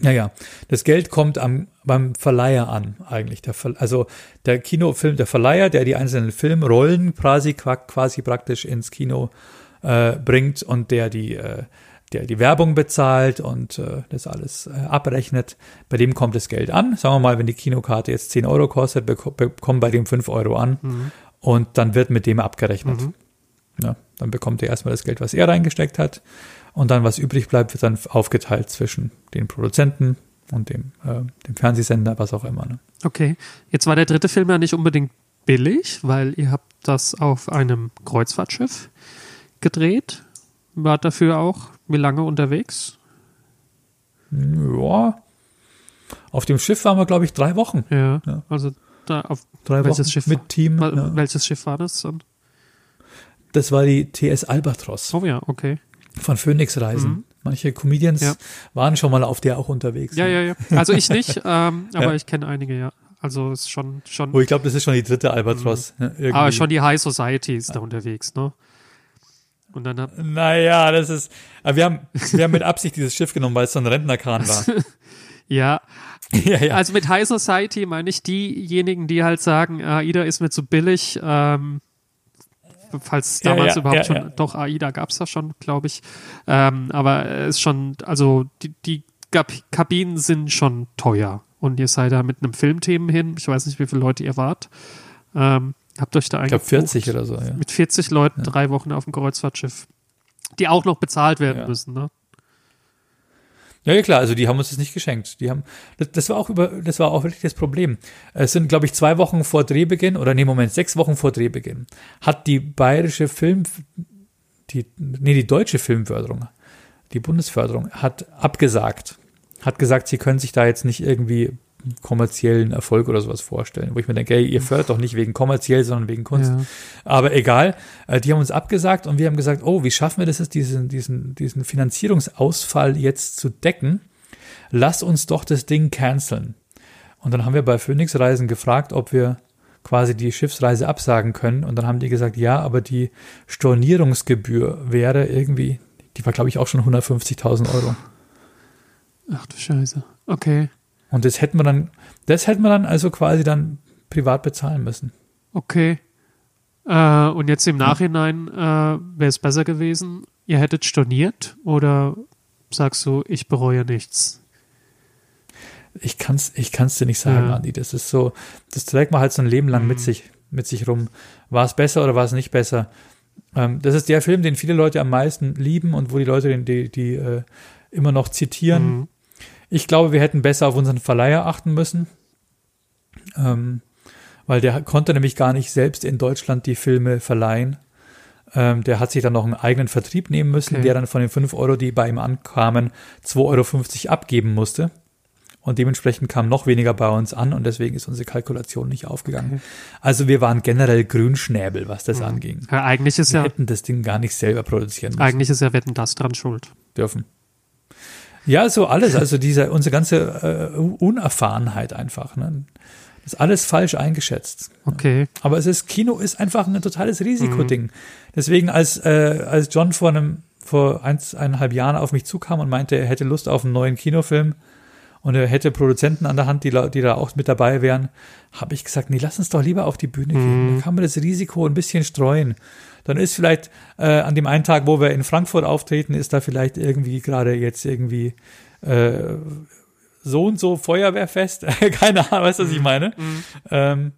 C: Ja, ja. Das Geld kommt am, beim Verleiher an, eigentlich. Der Ver, also der Kinofilm, der Verleiher, der die einzelnen Filmrollen quasi, quasi praktisch ins Kino äh, bringt und der die, äh, der die Werbung bezahlt und äh, das alles äh, abrechnet, bei dem kommt das Geld an. Sagen wir mal, wenn die Kinokarte jetzt 10 Euro kostet, beko bekommen bei dem 5 Euro an
B: Mhm.
C: und dann wird mit dem abgerechnet.
B: Mhm.
C: Ja, dann bekommt er erstmal das Geld, was er reingesteckt hat. Und dann, was übrig bleibt, wird dann aufgeteilt zwischen den Produzenten und dem, äh, dem Fernsehsender, was auch immer. Ne?
B: Okay. Jetzt war der dritte Film ja nicht unbedingt billig, weil ihr habt das auf einem Kreuzfahrtschiff gedreht. Wart dafür auch wie lange unterwegs?
C: Ja. Auf dem Schiff waren wir, glaube ich, drei Wochen.
B: Ja.
C: Ja.
B: Also da auf
C: Drei
B: Welches
C: Wochen
B: Schiff?
C: mit Team.
B: Wel-
C: Ja.
B: welches Schiff war das dann?
C: Das war die TS Albatros
B: Oh ja, okay.
C: Von Phoenix Reisen.
B: Mhm.
C: Manche Comedians
B: Ja.
C: waren schon mal auf der auch unterwegs.
B: Ja,
C: ne?
B: ja, ja. Also ich nicht, ähm, aber
C: Ja.
B: ich kenne einige, ja. Also ist schon, schon,
C: Oh, ich glaube, das ist schon die dritte Albatros. ne, irgendwie.
B: Mhm. aber schon die High Society ist da unterwegs, ne? Und dann hat,
C: Naja, das ist. Aber wir haben, wir haben mit Absicht dieses Schiff genommen, weil es so ein Rentnerkran war.
B: ja,
C: ja, ja.
B: also mit High Society meine ich diejenigen, die halt sagen, AIDA ist mir zu billig, ähm, falls es
C: Ja,
B: damals
C: ja,
B: überhaupt
C: ja,
B: schon, doch AIDA gab es da schon, glaube ich. Ähm, aber es ist schon, also die, die Gab Kabinen sind schon teuer. Und ihr seid da mit einem Filmthemen hin. Ich weiß nicht, wie viele Leute ihr wart. Ähm, habt euch da
C: Ich glaube
B: eingebucht.
C: 40 oder so, ja.
B: Mit 40 Leuten drei Wochen auf dem Kreuzfahrtschiff. Die auch noch bezahlt werden
C: Ja.
B: müssen, ne?
C: Ja, ja, klar, also die haben uns das nicht geschenkt. Die haben, das, das war auch über, das war auch wirklich das Problem. Es sind, glaube ich, zwei Wochen vor Drehbeginn, oder nee, Moment, sechs Wochen vor Drehbeginn, hat die bayerische Film, die, nee, die deutsche Filmförderung, die Bundesförderung, hat abgesagt. Hat gesagt, sie können sich da jetzt nicht irgendwie kommerziellen Erfolg oder sowas vorstellen. Wo ich mir denke, ey, ihr fördert doch nicht wegen kommerziell, sondern wegen Kunst.
B: Ja.
C: Aber egal, äh, die haben uns abgesagt und wir haben gesagt, oh, wie schaffen wir das jetzt, diesen, diesen, diesen Finanzierungsausfall jetzt zu decken? Lass uns doch das Ding canceln. Und dann haben wir bei Phoenix Reisen gefragt, ob wir quasi die Schiffsreise absagen können. Und dann haben die gesagt, ja, aber die Stornierungsgebühr wäre irgendwie, die war, glaube ich, auch schon 150.000 Euro.
B: Ach du Scheiße. Okay.
C: Und das hätten wir dann, das hätten wir dann also quasi dann privat bezahlen müssen.
B: Okay. Äh, und jetzt im Nachhinein äh, wäre es besser gewesen, ihr hättet storniert oder sagst du, ich bereue nichts?
C: Ich kann's, ich kann's dir nicht sagen,
B: Ja.
C: Andi. Das ist so, das trägt man halt so ein Leben lang mit sich, mit sich rum. War es besser oder war es nicht besser? Ähm, das ist der Film, den viele Leute am meisten lieben und wo die Leute den, die, die äh, immer noch zitieren.
B: Mhm.
C: Ich glaube, wir hätten besser auf unseren Verleiher achten müssen. Ähm, weil der konnte nämlich gar nicht selbst in Deutschland die Filme verleihen. Ähm, der hat sich dann noch einen eigenen Vertrieb nehmen müssen,
B: Okay.
C: der dann von den 5 Euro, die bei ihm ankamen, 2,50 Euro abgeben musste. Und dementsprechend kam noch weniger bei uns an und deswegen ist unsere Kalkulation nicht aufgegangen.
B: Okay.
C: Also wir waren generell Grünschnäbel, was das anging.
B: Ja, eigentlich ist
C: Wir
B: ja,
C: hätten das Ding gar nicht selber produzieren müssen
B: eigentlich ist ja Wetten das dran schuld.
C: dürfen. Ja, so alles, also diese, unsere ganze äh, Unerfahrenheit einfach. Ne? Das ist alles falsch eingeschätzt.
B: Okay.
C: Aber es ist, Kino ist einfach ein totales Risikoding. Deswegen, als, äh, als John vor einem, vor eins, eineinhalb Jahren auf mich zukam und meinte, er hätte Lust auf einen neuen Kinofilm und er hätte Produzenten an der Hand, die, die da auch mit dabei wären, habe ich gesagt, nee, lass uns doch lieber auf die Bühne gehen. Dann kann man das Risiko ein bisschen streuen. Dann ist vielleicht äh, an dem einen Tag, wo wir in Frankfurt auftreten, ist da vielleicht irgendwie gerade jetzt irgendwie äh, so und so Feuerwehrfest. Keine Ahnung, weißt du, was ich meine? Ähm,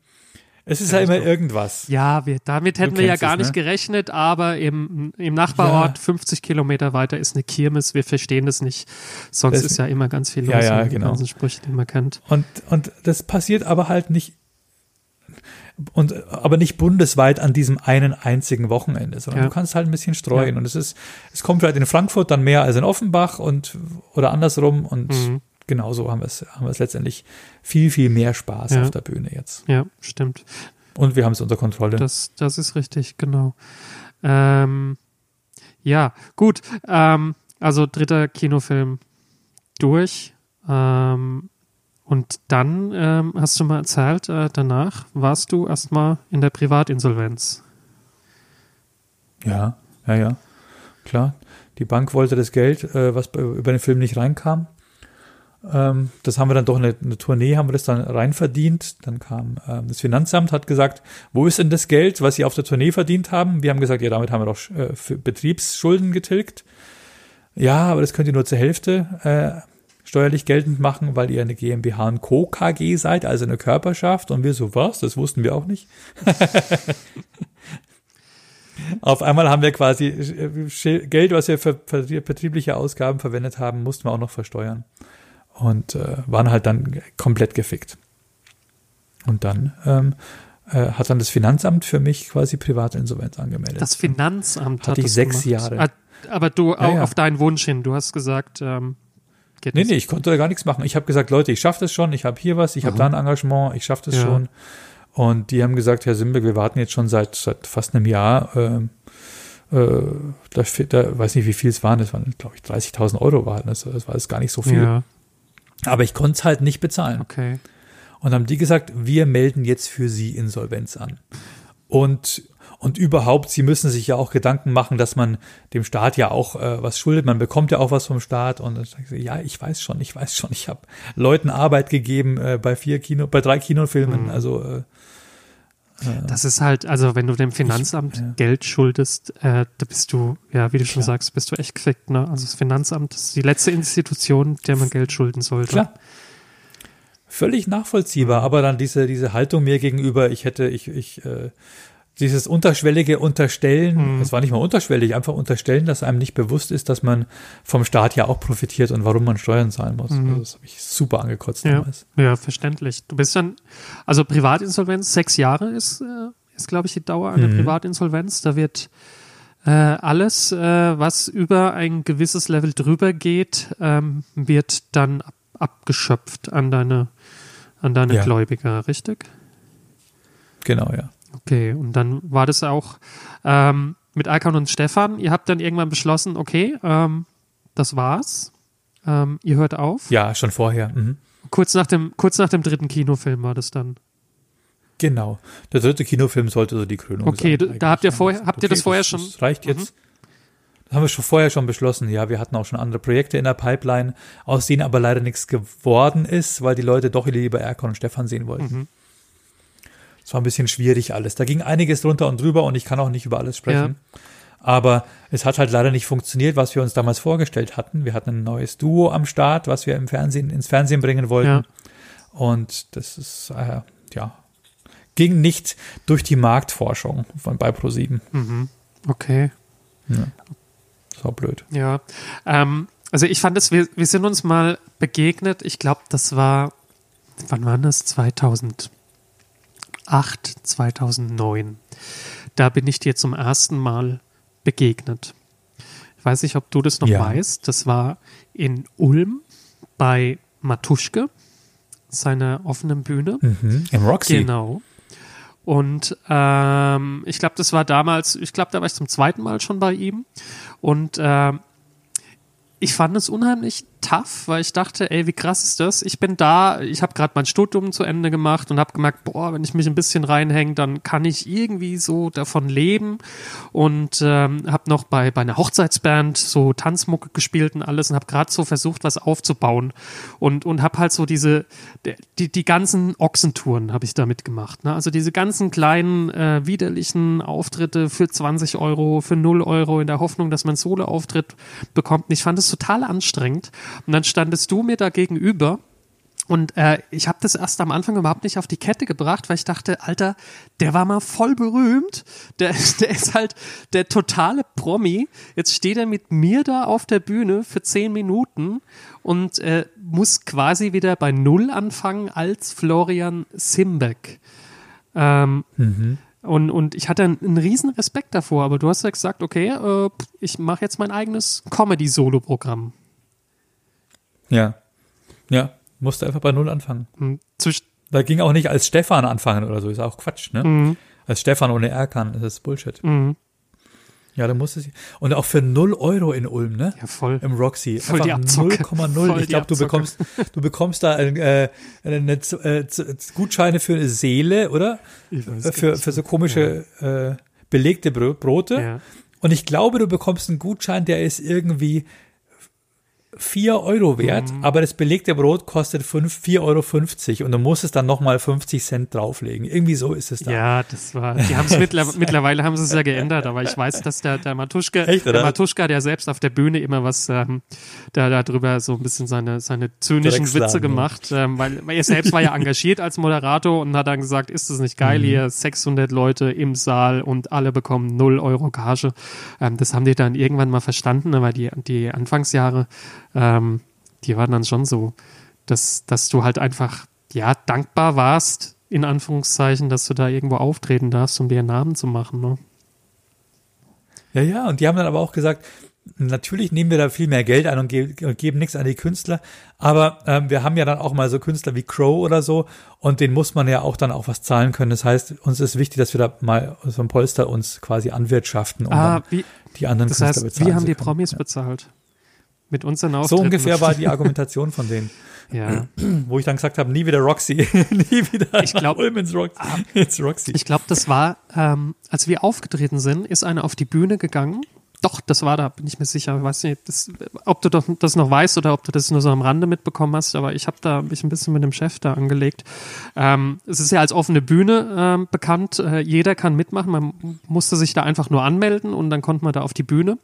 C: es ist ja immer irgendwas.
B: Ja, wir, damit hätten wir ja gar
C: es,
B: nicht
C: ne?
B: gerechnet, aber im, im Nachbarort,
C: Ja.
B: 50 Kilometer weiter, ist eine Kirmes. Wir verstehen das nicht. Sonst
C: Das-
B: ist ja immer ganz viel los.
C: Ja, ja, genau.
B: ganzen Sprüche, die man kennt.
C: Und, und das passiert aber halt nicht und aber nicht bundesweit an diesem einen einzigen Wochenende, sondern
B: Ja.
C: du kannst halt ein bisschen streuen.
B: Ja.
C: Und es ist, es kommt vielleicht in Frankfurt dann mehr als in Offenbach und oder andersrum und
B: Mhm.
C: Genauso haben wir es, haben wir es letztendlich viel, viel mehr Spaß
B: Ja.
C: auf der Bühne jetzt.
B: Ja, stimmt.
C: Und wir haben es unter Kontrolle.
B: Das, das ist richtig, genau. Ähm, ja, gut. Ähm, also dritter Kinofilm durch. Ähm, und dann ähm, hast du mal erzählt, äh, danach warst du erstmal in der Privatinsolvenz.
C: Ja, ja, ja. Klar. Die Bank wollte das Geld, äh, was über den Film nicht reinkam. Ähm, das haben wir dann doch eine, eine Tournee, haben wir das dann rein. Dann kam ähm, das Finanzamt, hat gesagt, wo ist denn das Geld, was Sie auf der Tournee verdient haben? Wir haben gesagt, ja, damit haben wir doch äh, Betriebsschulden getilgt. Ja, aber das könnt ihr nur zur Hälfte äh, steuerlich geltend machen, weil ihr eine GmbH und Co. KG seid, also eine Körperschaft. Und wir so, was? Das wussten wir auch nicht. Auf einmal haben wir quasi äh, Geld, was wir für betriebliche Ausgaben verwendet haben, mussten wir auch noch versteuern. Und äh, waren halt dann komplett gefickt. Und dann ähm, äh, hat dann das Finanzamt für mich quasi Privatinsolvenz angemeldet.
B: Das Finanzamt
C: Hatte
B: hat
C: ich sechs
B: gemacht.
C: Jahre.
B: Ah, Aber du auch
C: ja.
B: auf deinen Wunsch hin. Du hast gesagt, ähm, geht
C: Nee,
B: nicht.
C: nee, ich konnte da gar nichts machen. Ich habe gesagt, Leute, ich schaffe das schon, ich habe hier was, ich habe da ein Engagement, ich schaffe das
B: Ja.
C: schon. Und die haben gesagt, Herr Simbeck, wir warten jetzt schon seit, seit fast einem Jahr. Ähm, äh, da, da weiß nicht, wie viel es waren. Das waren, glaube ich, 30.000 Euro waren das. Das war jetzt gar nicht so viel.
B: Ja,
C: Aber ich konnte es halt nicht bezahlen.
B: okay.
C: Und haben die gesagt, wir melden jetzt für Sie Insolvenz an. Und, und überhaupt, Sie müssen sich ja auch Gedanken machen, dass man dem Staat ja auch äh, was schuldet. Man bekommt ja auch was vom Staat. Und dann sag ich so, ja, ich weiß schon, ich weiß schon. Ich habe Leuten Arbeit gegeben äh, bei vier Kino, bei drei Kinofilmen.
B: Mhm.
C: Also äh,
B: Das ist halt, also wenn du dem Finanzamt
C: ja.
B: Geld schuldest, äh, da bist du, ja, wie du schon
C: Klar.
B: sagst, bist du echt gefickt, ne? Also das Finanzamt ist die letzte Institution, der man Geld schulden sollte.
C: klar. Völlig nachvollziehbar, aber dann diese, diese Haltung mir gegenüber, ich hätte, ich, ich, äh, dieses unterschwellige Unterstellen,
B: Mhm.
C: es war nicht mal unterschwellig, einfach unterstellen, dass einem nicht bewusst ist, dass man vom Staat ja auch profitiert und warum man Steuern zahlen muss.
B: Mhm.
C: Also das habe ich super angekotzt
B: Ja,
C: damals.
B: ja, verständlich. Du bist dann, also Privatinsolvenz, sechs Jahre ist, äh, ist glaube ich, die Dauer einer
C: Mhm.
B: Privatinsolvenz. Da wird äh, alles, äh, was über ein gewisses Level drüber geht, ähm, wird dann ab, abgeschöpft an deine, an deine
C: Ja.
B: Gläubiger, richtig?
C: Genau, ja.
B: Okay, und dann war das auch ähm, mit Alkan und Stefan. Ihr habt dann irgendwann beschlossen, okay, ähm, das war's. Ähm, ihr hört auf.
C: Ja, schon vorher. Mhm.
B: Kurz nach dem, kurz nach dem dritten Kinofilm war das dann.
C: Genau. Der dritte Kinofilm sollte so die Krönung
B: Okay,
C: sein.
B: da- da habt ihr vorher- habt ihr das vorher
C: das,
B: schon-
C: Das reicht jetzt. Das haben wir schon vorher schon beschlossen. Ja, wir hatten auch schon andere Projekte in der Pipeline, aus denen aber leider nichts geworden ist, weil die Leute doch lieber Erkon und Stefan sehen wollten.
B: Mhm.
C: Es war ein bisschen schwierig alles. Da ging einiges drunter und drüber und ich kann auch nicht über alles sprechen. Aber es hat halt leider nicht funktioniert, was wir uns damals vorgestellt hatten. Wir hatten ein neues Duo am Start, was wir im Fernsehen, ins Fernsehen bringen wollten.
B: Ja.
C: Und das ist, äh, ja, ging nicht durch die Marktforschung von bei Pro7.
B: Mhm. Okay.
C: Das war blöd.
B: Ja. Ähm, also ich fand es, wir, wir sind uns mal begegnet. Ich glaube, das war, wann war das? 2008, 2009. Da bin ich dir zum ersten Mal begegnet. Ich weiß nicht, ob du das noch
C: Ja.
B: weißt. Das war in Ulm bei Matuschke, seiner offenen Bühne.
C: Mhm. Im Roxy.
B: Genau. Und ähm, ich glaube, das war damals, ich glaube, da war ich zum zweiten Mal schon bei ihm. Und ähm, ich fand es unheimlich tough, weil ich dachte, ey, wie krass ist das? Ich bin da, ich habe gerade mein Studium zu Ende gemacht und habe gemerkt, boah, wenn ich mich ein bisschen reinhänge, dann kann ich irgendwie so davon leben und ähm, habe noch bei, bei einer Hochzeitsband so Tanzmucke gespielt und alles und habe gerade so versucht, was aufzubauen und, und habe halt so diese, die, die ganzen Ochsentouren habe ich damit gemacht. Ne? Also diese ganzen kleinen, äh, widerlichen Auftritte für 20 Euro, für 0 Euro in der Hoffnung, dass man Solo-Auftritt bekommt. Und ich fand es total anstrengend. Und dann standest du mir da gegenüber und äh, ich habe das erst am Anfang überhaupt nicht auf die Kette gebracht, weil ich dachte, Alter, der war mal voll berühmt. Der, der ist halt der totale Promi. Jetzt steht er mit mir da auf der Bühne für zehn Minuten und äh, muss quasi wieder bei Null anfangen als Florian Simbeck. Ähm,
C: Mhm.
B: und, und ich hatte einen, einen riesen Respekt davor, aber du hast ja gesagt, okay, äh, ich mache jetzt mein eigenes Comedy-Solo-Programm.
C: Ja. Ja. Musste einfach bei Null anfangen.
B: Hm, Zwisch
C: Da ging auch nicht als Stefan anfangen oder so, ist auch Quatsch, ne?
B: Mhm.
C: Als Stefan ohne R kann, das ist Bullshit.
B: Mhm.
C: Ja, da musste sie. Und auch für 0 Euro in Ulm, ne?
B: Ja, voll.
C: Im Roxy.
B: Voll die
C: Einfach
B: Abzocke.
C: 0,0.
B: Voll
C: Ich glaube, du bekommst, du bekommst da ein, äh, eine, äh, Gutscheine für eine Seele, oder?
B: Ich weiß
C: Äh, Für, für so komische äh, belegte Bro Brote.
B: Ja.
C: Und ich glaube, du bekommst einen Gutschein, der ist irgendwie 4 Euro wert,
B: Mhm.
C: aber das belegte Brot kostet 5, 4,50 Euro und du musst es dann nochmal 50 Cent drauflegen. Irgendwie so ist es da.
B: Ja, das war. Die haben es mittler, mittlerweile haben sie es ja geändert, aber ich weiß, dass der, der Matuschka,
C: Echt,
B: der Matuschka, der selbst auf der Bühne immer was ähm, da darüber so ein bisschen seine seine zynischen Witze
C: ja.
B: gemacht, ähm, weil, weil er selbst war ja engagiert als Moderator und hat dann gesagt, ist das nicht geil
C: Mhm.
B: hier 600 Leute im Saal und alle bekommen 0 Euro Gage. Ähm, das haben die dann irgendwann mal verstanden, aber die die Anfangsjahre, ähm, die waren dann schon so, dass dass du halt einfach ja dankbar warst in Anführungszeichen, dass du da irgendwo auftreten darfst, um dir einen Namen zu machen. Ne?
C: Ja, ja, und die haben dann aber auch gesagt, natürlich nehmen wir da viel mehr Geld ein und, ge und geben nichts an die Künstler, aber ähm, wir haben ja dann auch mal so Künstler wie Crow oder so und denen muss man ja auch dann auch was zahlen können. Das heißt, uns ist wichtig, dass wir da mal so ein Polster uns quasi anwirtschaften, um
B: Ah, wie,
C: die anderen
B: das
C: Künstler
B: heißt,
C: bezahlen
B: wir haben die. Promis
C: Ja.
B: bezahlt. Mit unseren
C: So
B: Auftritten.
C: ungefähr war die Argumentation von denen,
B: Ja.
C: wo ich dann gesagt habe, nie wieder Roxy, nie wieder
B: Ich glaub-
C: nach Ulm ins, Rox ins Roxy.
B: Ich glaube, das war, ähm, als wir aufgetreten sind, ist einer auf die Bühne gegangen. Doch, das war da, bin ich mir sicher. Ich weiß nicht, das, ob du das noch weißt oder ob du das nur so am Rande mitbekommen hast, aber ich habe da mich ein bisschen mit dem Chef da angelegt. Ähm, es ist ja als offene Bühne ähm, bekannt. Äh, jeder kann mitmachen. Man musste sich da einfach nur anmelden und dann konnte man da auf die Bühne.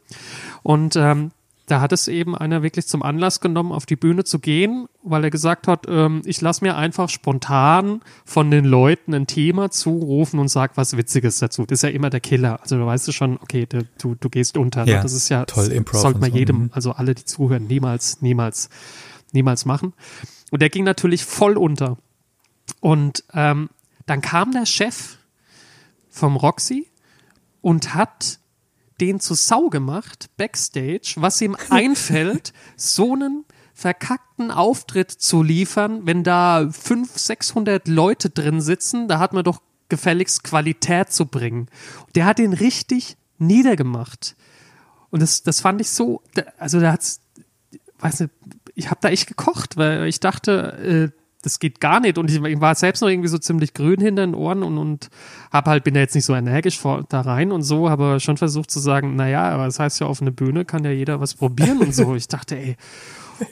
B: Und ähm, da hat es eben einer wirklich zum Anlass genommen, auf die Bühne zu gehen, weil er gesagt hat, ähm, ich lasse mir einfach spontan von den Leuten ein Thema zurufen und sag was Witziges dazu. Das ist ja immer der Killer. Also du weißt du schon, okay, du, du, du gehst unter. ne?
C: Ja,
B: das ist ja,
C: toll,
B: das
C: Improv
B: sollte man
C: so,
B: jedem,
C: mhm.
B: also alle, die zuhören, niemals, niemals, niemals machen. Und der ging natürlich voll unter. Und ähm, dann kam der Chef vom Roxy und hat den zu Sau gemacht, backstage, was ihm einfällt, so einen verkackten Auftritt zu liefern, wenn da 500, 600 Leute drin sitzen, da hat man doch gefälligst Qualität zu bringen. Der hat den richtig niedergemacht. Und das, das fand ich so, also da hat's, weiß nicht, ich habe da echt gekocht, weil ich dachte, äh, das geht gar nicht. Und ich war selbst noch irgendwie so ziemlich grün hinter den Ohren und, und hab halt, bin da jetzt nicht so energisch vor, da rein und so, aber schon versucht zu sagen, naja, aber das heißt ja, auf eine Bühne kann ja jeder was probieren und so. Ich dachte, ey,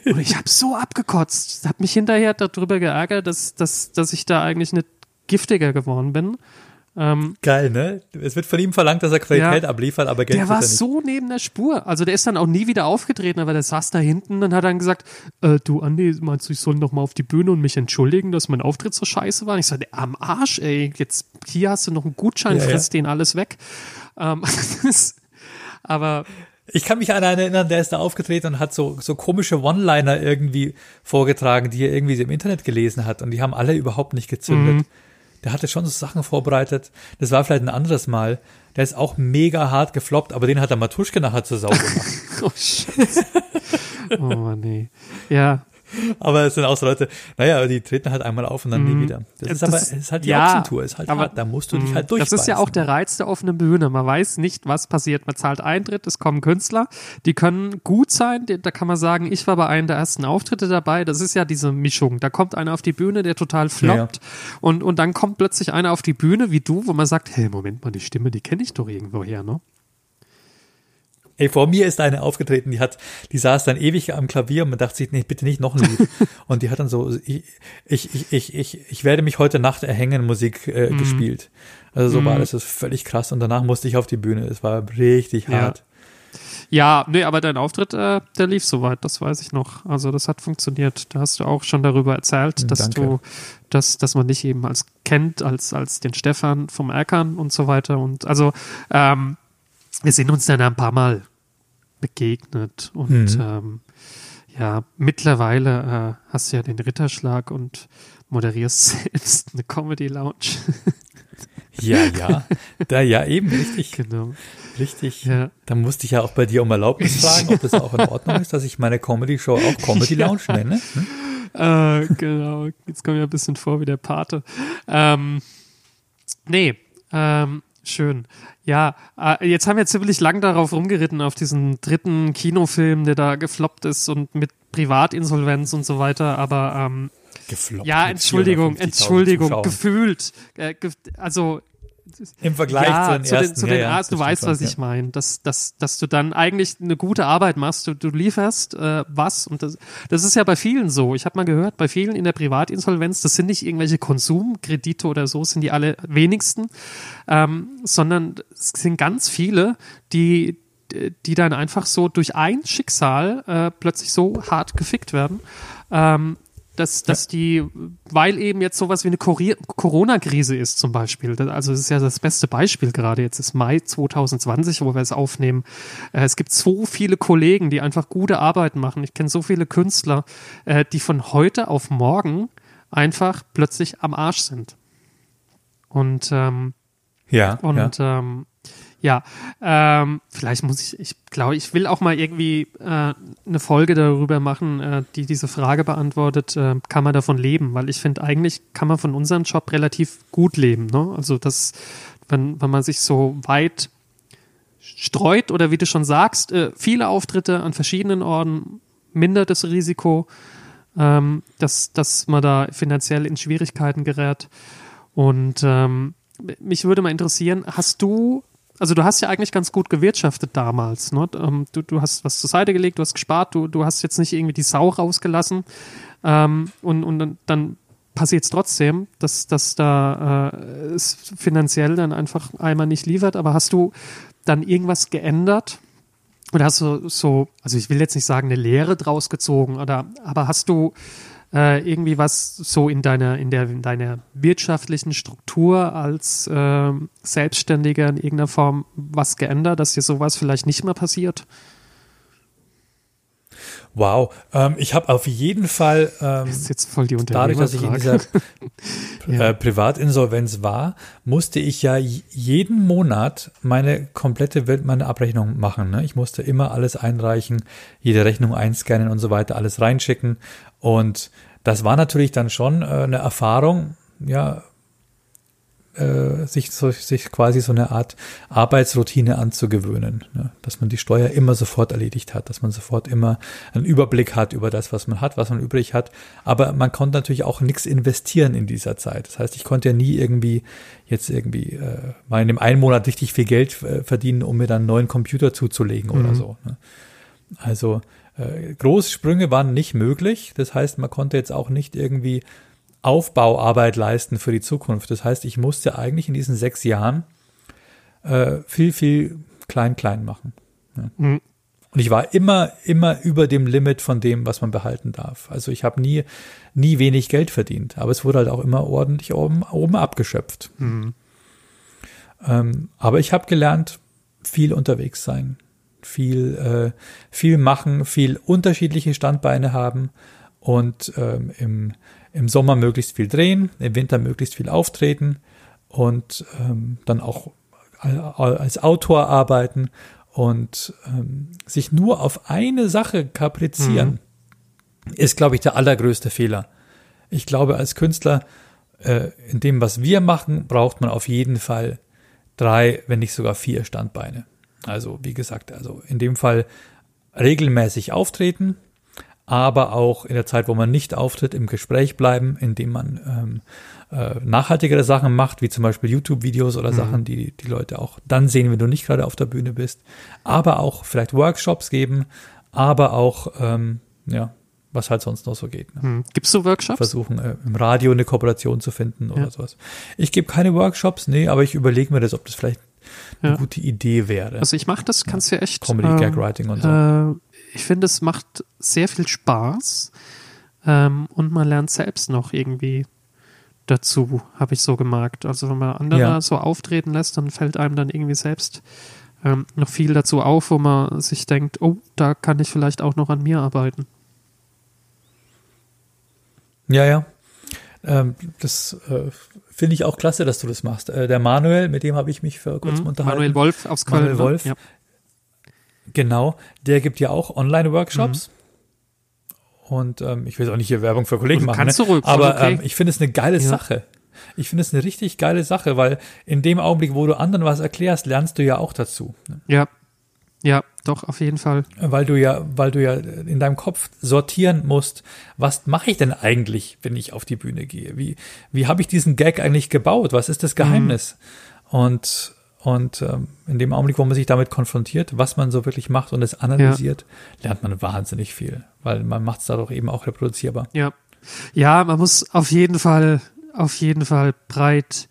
B: und ich habe so abgekotzt. Hab mich hinterher darüber geärgert, dass, dass, dass ich da eigentlich nicht giftiger geworden bin. Ähm,
C: Geil, ne? Es wird von ihm verlangt, dass er Qualität
B: Ja.
C: abliefert, aber Geld
B: der war so neben der Spur. Also der ist dann auch nie wieder aufgetreten, aber der saß da hinten und hat dann gesagt, äh, du Andi, meinst du, ich soll noch mal auf die Bühne und mich entschuldigen, dass mein Auftritt so scheiße war? Und ich sagte, am Arsch, ey, jetzt hier hast du noch einen Gutschein,
C: Ja, ja.
B: frisst den alles weg. Ähm, aber
C: Ich kann mich an einen erinnern, der ist da aufgetreten und hat so, so komische One-Liner irgendwie vorgetragen, die er irgendwie im Internet gelesen hat und die haben alle überhaupt nicht gezündet.
B: Mhm.
C: Der hatte schon so Sachen vorbereitet. Das war vielleicht ein anderes Mal. Der ist auch mega hart gefloppt, aber den hat der Matuschke nachher zur Sau gemacht.
B: Oh, Scheiße. oh, Mann, nee. Ja,
C: aber es sind auch so Leute, naja, die treten halt einmal auf und dann nie wieder. Das ist
B: Das-
C: aber, es ist halt die
B: ja,
C: Ochsentour, ist halt
B: aber-
C: hart, da musst du dich
B: Mhm.
C: halt
B: Das
C: durchbeißen.
B: ist ja auch der Reiz der offenen Bühne. Man weiß nicht, was passiert. Man zahlt Eintritt, es kommen Künstler, die können gut sein. Da kann man sagen, ich war bei einem der ersten Auftritte dabei. Das ist ja diese Mischung. Da kommt einer auf die Bühne, der total floppt. Und, und dann kommt plötzlich einer auf die Bühne wie du, wo man sagt, hey, Moment mal, die Stimme, die kenne ich doch irgendwoher, ne?
C: Ey, vor mir ist eine aufgetreten, die hat, die saß dann ewig am Klavier und man dachte sich, nee, bitte nicht noch ein Lied. und die hat dann so, ich, ich, ich, ich, ich, ich werde mich heute Nacht erhängen Musik äh,
B: Mhm.
C: gespielt. Also so war das, das ist völlig krass. Und danach musste ich auf die Bühne. Es war richtig
B: Ja.
C: hart.
B: Ja, nee, aber dein Auftritt, äh, der lief soweit, das weiß ich noch. Also das hat funktioniert. Da hast du auch schon darüber erzählt, dass
C: danke.
B: du, dass, dass man dich eben als kennt, als, als den Stefan vom Erkern und so weiter. Und also ähm, wir sind uns dann ein paar Mal begegnet und
C: Mhm.
B: ähm, ja, mittlerweile äh, hast du ja den Ritterschlag und moderierst selbst eine Comedy Lounge.
C: Ja, ja. Da, ja, eben, richtig,
B: genau.
C: richtig.
B: Ja.
C: Da musste ich ja auch bei dir um Erlaubnis fragen, ob das auch in Ordnung ist, dass ich meine Comedy-Show auch Comedy Lounge nenne. Hm?
B: Äh, genau, jetzt kommt mir ein bisschen vor wie der Pate. Ähm, nee, ähm, schön. Ja, äh, jetzt haben wir ziemlich lang darauf rumgeritten, auf diesen dritten Kinofilm, der da gefloppt ist und mit Privatinsolvenz und so weiter, aber ähm,
C: Gefloppt.
B: ja, Entschuldigung,
C: 450.000
B: Entschuldigung, gefühlt. Äh, ge also
C: Im Vergleich
B: ja,
C: zu den ersten.
B: zu
C: ja,
B: den
C: ja,
B: ersten, du weißt, was ich meine, dass, dass, dass du dann eigentlich eine gute Arbeit machst, du, du lieferst äh, was und das, das ist ja bei vielen so. Ich habe mal gehört, bei vielen in der Privatinsolvenz, das sind nicht irgendwelche Konsumkredite oder so, sind die alle wenigsten, ähm, sondern es sind ganz viele, die die dann einfach so durch ein Schicksal äh, plötzlich so hart gefickt werden, ähm, dass, dass die, weil eben jetzt sowas wie eine Corona-Krise ist zum Beispiel, also es ist ja das beste Beispiel gerade, jetzt ist Mai 2020, wo wir es aufnehmen, äh, es gibt so viele Kollegen, die einfach gute Arbeit machen, ich kenne so viele Künstler, äh, die von heute auf morgen einfach plötzlich am Arsch sind. Und ähm,
C: Ja, ja.
B: und ähm, ja, ähm, vielleicht muss ich, ich glaube, ich will auch mal irgendwie äh, eine Folge darüber machen, äh, die diese Frage beantwortet, äh, kann man davon leben? Weil ich finde, eigentlich kann man von unserem Job relativ gut leben. Ne? Also das, wenn, wenn man sich so weit streut oder wie du schon sagst, äh, viele Auftritte an verschiedenen Orten, mindert das Risiko, ähm, dass, dass man da finanziell in Schwierigkeiten gerät. Und ähm, mich würde mal interessieren, hast du, also du hast ja eigentlich ganz gut gewirtschaftet damals, ne? Ähm, du, du hast was zur Seite gelegt, du hast gespart, du, du hast jetzt nicht irgendwie die Sau rausgelassen ähm, und, und dann- passiert es trotzdem, dass, dass da äh, es finanziell dann einfach einmal nicht liefert, aber hast du dann irgendwas geändert? Oder hast du so, also ich will jetzt nicht sagen, eine Lehre draus gezogen, oder, aber hast du äh, irgendwie was so in deiner, in der, in deiner wirtschaftlichen Struktur als ähm, Selbstständiger in irgendeiner Form was geändert, dass dir sowas vielleicht nicht mehr passiert?
C: Wow. Ähm, ich habe auf jeden Fall ähm,
B: Das ist jetzt voll die
C: dadurch, dass ich in dieser
B: Unternehmerfrage. Ja.
C: äh, Privatinsolvenz war, musste ich ja jeden Monat meine komplette Welt, meine Abrechnung machen. Ne? Ich musste immer alles einreichen, jede Rechnung einscannen und so weiter, alles reinschicken. Und das war natürlich dann schon äh, eine Erfahrung, ja, äh, sich, so, sich quasi so eine Art Arbeitsroutine anzugewöhnen, ne? dass man die Steuer immer sofort erledigt hat, dass man sofort immer einen Überblick hat über das, was man hat, was man übrig hat. Aber man konnte natürlich auch nichts investieren in dieser Zeit. Das heißt, ich konnte ja nie irgendwie jetzt irgendwie äh, mal in dem einen Monat richtig viel Geld äh, verdienen, um mir dann einen neuen Computer zuzulegen oder
B: Mhm.
C: so. Ne? Also äh, große Sprünge waren nicht möglich. Das heißt, man konnte jetzt auch nicht irgendwie Aufbauarbeit leisten für die Zukunft. Das heißt, ich musste eigentlich in diesen sechs Jahren äh, viel, viel klein, klein machen. Ja.
B: Mhm.
C: Und ich war immer, immer über dem Limit von dem, was man behalten darf. Also ich habe nie, nie wenig Geld verdient, aber es wurde halt auch immer ordentlich oben, oben abgeschöpft.
B: Mhm.
C: Ähm, aber ich habe gelernt, viel unterwegs sein, viel, äh, viel machen, viel unterschiedliche Standbeine haben und ähm, im, im Sommer möglichst viel drehen, im Winter möglichst viel auftreten und ähm, dann auch al- al- als Autor arbeiten und ähm, sich nur auf eine Sache kaprizieren. ist, glaube ich, der allergrößte Fehler. Ich glaube, als Künstler, äh, in dem, was wir machen, braucht man auf jeden Fall drei, wenn nicht sogar vier Standbeine. Also, wie gesagt, also in dem Fall regelmäßig auftreten, aber auch in der Zeit, wo man nicht auftritt, im Gespräch bleiben, indem man ähm, äh, nachhaltigere Sachen macht, wie zum Beispiel YouTube-Videos oder mhm. Sachen, die die Leute auch dann sehen, wenn du nicht gerade auf der Bühne bist. Aber auch vielleicht Workshops geben, aber auch, ähm, ja, was halt sonst noch so geht. Ne?
B: Hm. Gibst du Workshops?
C: Versuchen, äh, im Radio eine Kooperation zu finden oder ja. sowas. Ich gebe keine Workshops, nee, aber ich überlege mir das, ob das vielleicht eine ja. gute Idee wäre.
B: Also ich mache das, kannst du ja echt.
C: Comedy, äh, Gag Writing und so.
B: Äh, ich finde, es macht sehr viel Spaß ähm, und man lernt selbst noch irgendwie dazu, habe ich so gemerkt. Also wenn man andere ja. so auftreten lässt, dann fällt einem dann irgendwie selbst ähm, noch viel dazu auf, wo man sich denkt, oh, da kann ich vielleicht auch noch an mir arbeiten.
C: Ja, ja. Ähm, das äh, finde ich auch klasse, dass du das machst. Äh, der Manuel, mit dem habe ich mich vor kurzem mhm, unterhalten.
B: Manuel Wolf aus Köln. Manuel
C: ne? Wolf. Ja. Genau, der gibt ja auch Online-Workshops. Mhm. Und ähm, ich will auch nicht hier Werbung für Kollegen machen.
B: Kannst ne? du ruhig,
C: aber okay. ähm, ich finde es eine geile ja. Sache. Ich finde es eine richtig geile Sache, weil in dem Augenblick, wo du anderen was erklärst, lernst du ja auch dazu.
B: Ne? Ja, ja, doch, auf jeden Fall.
C: Weil du ja, weil du ja in deinem Kopf sortieren musst, was mache ich denn eigentlich, wenn ich auf die Bühne gehe? Wie, wie habe ich diesen Gag eigentlich gebaut? Was ist das Geheimnis? Mhm. Und, und ähm, in dem Augenblick, wo man sich damit konfrontiert, was man so wirklich macht und es analysiert, ja. lernt man wahnsinnig viel, weil man macht es dadurch eben auch reproduzierbar.
B: Ja. Ja, man muss auf jeden Fall, auf jeden Fall breit